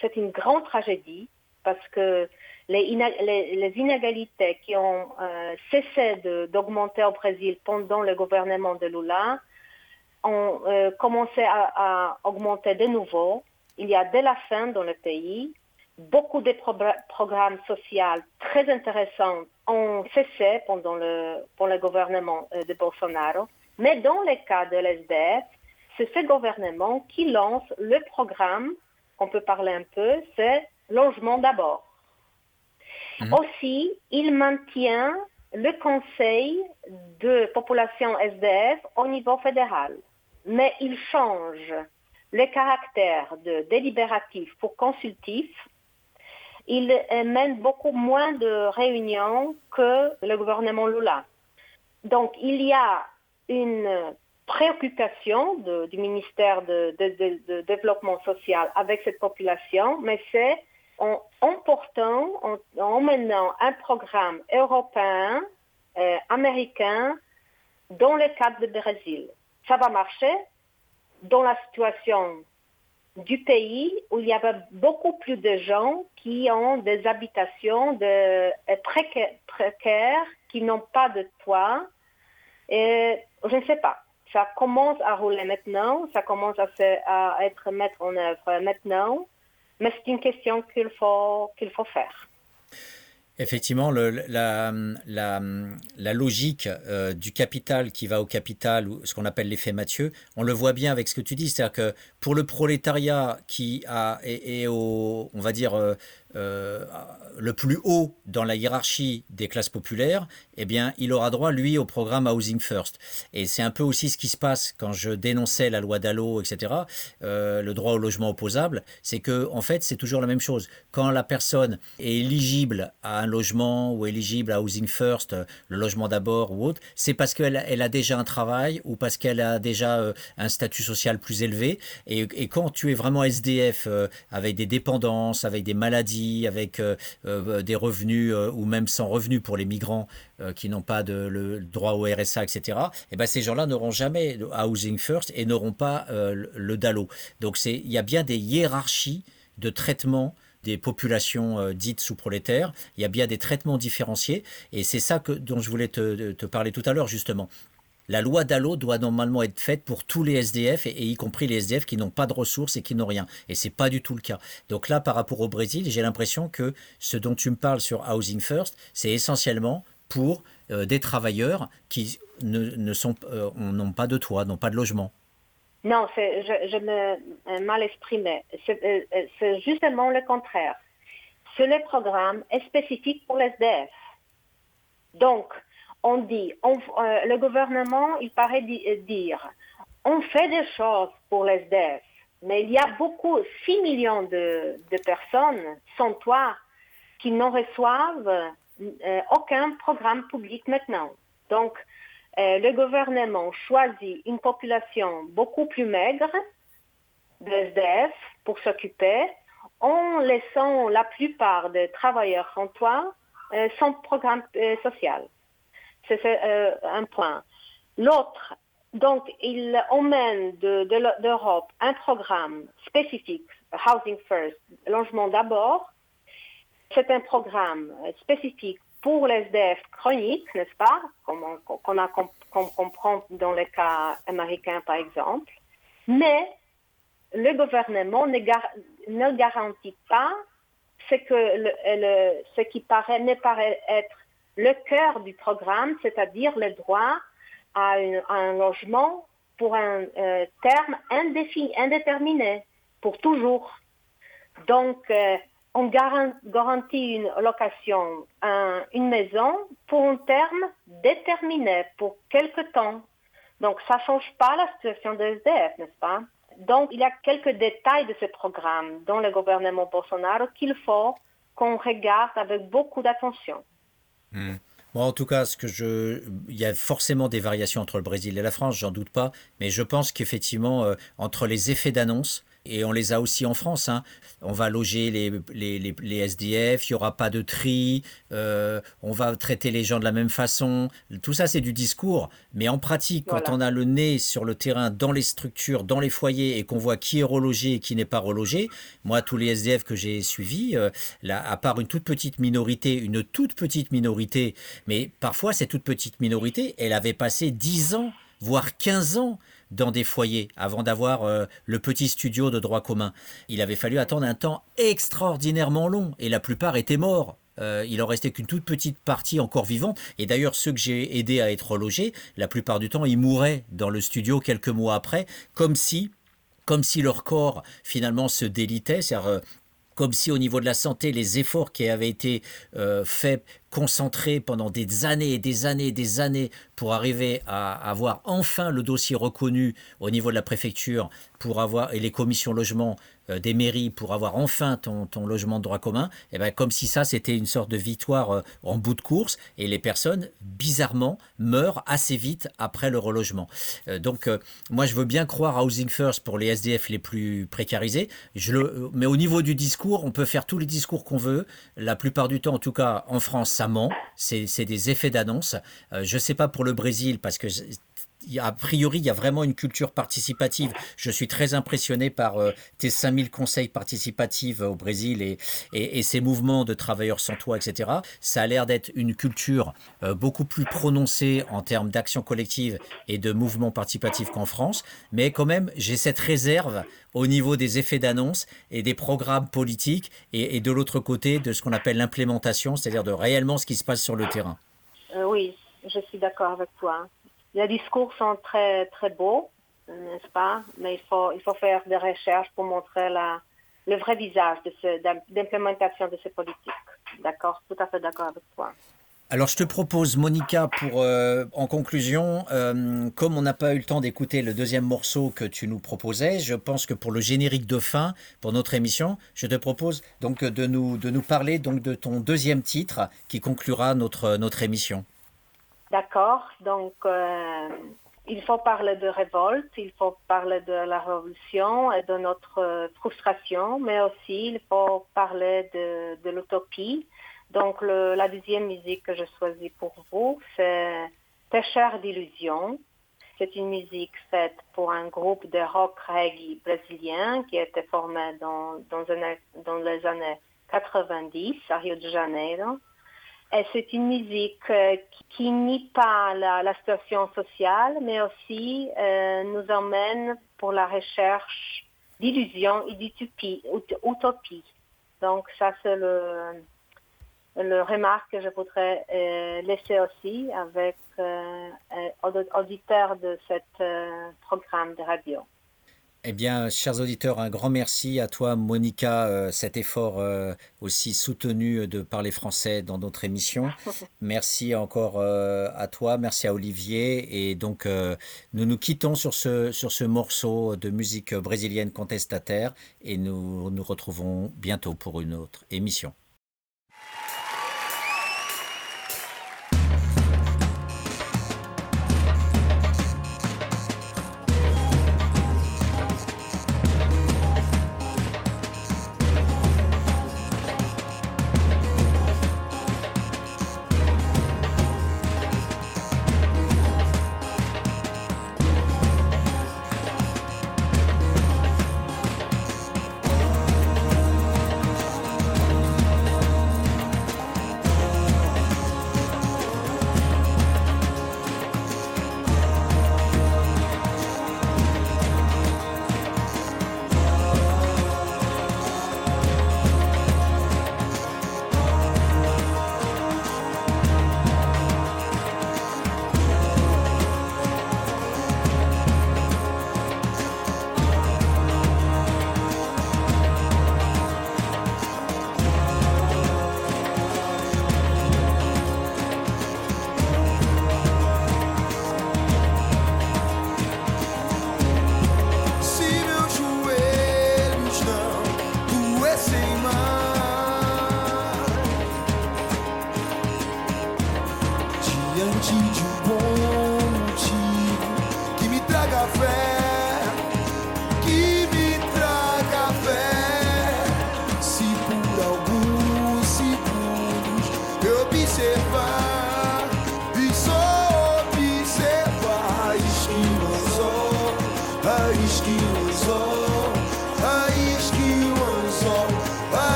C'est une grande tragédie parce que les, inégalités qui ont euh, cessé d'augmenter au Brésil pendant le gouvernement de Lula ont euh, commencé à, augmenter de nouveau. Il y a dès la fin dans le pays. Beaucoup de programmes sociaux très intéressants ont cessé pendant le gouvernement euh, de Bolsonaro. Mais dans le cas de l'SDF, c'est ce gouvernement qui lance le programme, on peut parler un peu, c'est logement d'abord. Mhm. Aussi, il maintient le conseil de population SDF au niveau fédéral, mais il change le caractère de délibératif pour consultif. Il mène beaucoup moins de réunions que le gouvernement Lula. Donc, il y a une préoccupation du ministère de, de Développement social avec cette population, mais c'est en emportant, en emmenant un programme européen, euh, américain, dans le cadre du Brésil. Ça va marcher dans la situation du pays où il y avait beaucoup plus de gens qui ont des habitations de, euh, précaires, qui n'ont pas de toit. Et je ne sais pas. Ça commence à rouler maintenant, ça commence à, à être mis en œuvre maintenant mais c'est une question qu'il faut, faut faire. Effectivement, la, logique euh, du capital qui va au capital, ou ce qu'on appelle l'effet Mathieu, on le voit bien avec ce que tu dis. C'est-à-dire que pour le prolétariat qui a, est, au, on va dire, euh, euh, le plus haut dans la hiérarchie des classes populaires, eh bien, il aura droit, lui, au programme Housing First. Et c'est un peu aussi ce qui se passe quand je dénonçais la loi Dallot, etc., euh, le droit au logement opposable, c'est que, en fait, c'est toujours la même chose. Quand la personne est éligible à un logement ou éligible à Housing First, le logement d'abord ou autre, c'est parce qu'elle elle a déjà un travail ou parce qu'elle a déjà euh, un statut social plus élevé. Et, et, quand tu es vraiment SDF avec des dépendances, avec des maladies, avec euh, euh, des revenus euh, ou même sans revenus pour les migrants qui n'ont pas le droit au RSA, etc., et eh ben ces gens-là n'auront jamais Housing First et n'auront pas le, DALO. Donc il y a bien des hiérarchies de traitement des populations dites sous-prolétaires. Il y a bien des traitements différenciés. Et c'est ça que, dont je voulais te parler tout à l'heure, justement. La loi Dallot doit normalement être faite pour tous les SDF, et, y compris les SDF qui n'ont pas de ressources et qui n'ont rien. Et c'est pas du tout le cas. Donc là, par rapport au Brésil, j'ai l'impression que ce dont tu me parles sur Housing First, c'est essentiellement pour euh, des travailleurs qui ne, sont, euh, n'ont pas de toit, n'ont pas de logement. Non, je, je me mal exprimé. Euh, c'est justement le contraire. Ce les programmes est spécifique pour les SDF. Donc, on dit, euh, le gouvernement, il paraît euh, dire, on fait des choses pour les SDF, mais il y a beaucoup, 6 millions de, personnes sans toit qui ne reçoivent euh, aucun programme public maintenant. Donc, le gouvernement choisit une population beaucoup plus maigre de SDF pour s'occuper, en laissant la plupart des travailleurs sans toit sans programme social. C'est euh, un point. L'autre, donc, il emmène d'Europe un programme spécifique, Housing First, logement d'abord. C'est un programme spécifique pour les SDF chroniques, n'est-ce pas, qu'on comprend dans les cas américains, par exemple. Mais le gouvernement ne, garantit pas ce, ce qui paraît, ne paraît être le cœur du programme, c'est-à-dire le droit à, un logement pour un euh, terme indéterminé, pour toujours. Donc, euh, on garantit une location, une maison pour un terme déterminé, pour quelque temps. Donc, ça ne change pas la situation des SDF, n'est-ce pas? Donc, il y a quelques détails de ce programme dans le gouvernement Bolsonaro qu'il faut qu'on regarde avec beaucoup d'attention. Hmm. en tout cas, ce que je, il y a forcément des variations entre le Brésil et la France, j'en doute pas, mais je pense qu'effectivement, euh, entre les effets d'annonce, et on les a aussi en France. Hein. On va loger les, les, les, SDF, il n'y aura pas de tri, euh, on va traiter les gens de la même façon. Tout ça, c'est du discours. Mais en pratique, quand on a le nez sur le terrain, dans les structures, dans les foyers, et qu'on voit qui est relogé et qui n'est pas relogé, moi, tous les SDF que j'ai suivis, euh, là, à part une toute petite minorité, une toute petite minorité, mais parfois, cette toute petite minorité, elle avait passé 10 ans, voire 15 ans dans des foyers avant d'avoir euh, le petit studio de droit commun. Il avait fallu attendre un temps extraordinairement long et la plupart étaient morts. Euh, il en restait qu'une toute petite partie encore vivante. Et d'ailleurs, ceux que j'ai aidés à être logés, la plupart du temps, ils mouraient dans le studio quelques mois après, comme si comme si leur corps finalement se délitait, c'est-à-dire euh, comme si au niveau de la santé, les efforts qui avaient été faits, concentrés pendant des années et des années et des années pour arriver à avoir enfin le dossier reconnu au niveau de la préfecture pour avoir et les commissions logement euh, des mairies pour avoir enfin ton, logement de droit commun, et eh ben comme si ça c'était une sorte de victoire euh, en bout de course et les personnes bizarrement meurent assez vite après le relogement. Euh, donc moi je veux bien croire à Housing First pour les SDF les plus précarisés, je le, mais au niveau du discours, on peut faire tous les discours qu'on veut. La plupart du temps, en tout cas en France, ment. C'est des effets d'annonce. je ne sais pas pour le Brésil parce que a priori, il y a vraiment une culture participative. Je suis très impressionné par euh, tes 5000 conseils participatifs au Brésil et, ces mouvements de travailleurs sans toit, etc. Ça a l'air d'être une culture euh, beaucoup plus prononcée en termes d'action collective et de mouvements participatifs qu'en France. Mais quand même, j'ai cette réserve au niveau des effets d'annonce et des programmes politiques et, et de l'autre côté de ce qu'on appelle l'implémentation, c'est-à-dire de réellement ce qui se passe sur le terrain. Euh, oui, je suis d'accord avec toi les discours sont très, très beaux, n'est-ce pas? Mais il faut, il faut faire des recherches pour montrer le vrai visage d'implémentation de, ces politiques. D'accord? Tout à fait d'accord avec toi. Alors je te propose, Monica, pour euh, en conclusion, euh, comme on n'a pas eu le temps d'écouter le deuxième morceau que tu nous proposais, je pense que pour le générique de fin, pour notre émission, je te propose donc de nous, de nous parler donc de ton deuxième titre qui conclura notre, notre émission. D'accord. Donc, euh, il faut parler de révolte, il faut parler de la révolution et de notre frustration, mais aussi il faut parler de, l'utopie. Donc, la deuxième musique que je choisis pour vous, c'est Pêcheur d'illusions. C'est une musique faite pour un groupe de rock reggae brésilien qui été formé dans, dans les années 90 à Rio de Janeiro. Et c'est une musique euh, qui nie pas la, situation sociale, mais aussi euh, nous emmène pour la recherche d'illusions et d'utopie. Utopie. Donc ça, c'est le, le remarque que je voudrais euh, laisser aussi avec euh, auditeurs de ce euh, programme de radio. Eh bien, chers auditeurs, un grand merci à toi, Monica, euh, cet effort euh, aussi soutenu de parler français dans notre émission. [LAUGHS] Merci encore euh, à toi, merci à Olivier. Et donc, nous nous quittons sur ce, sur ce morceau de musique brésilienne contestataire et nous nous retrouvons bientôt pour une autre émission.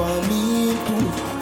faminto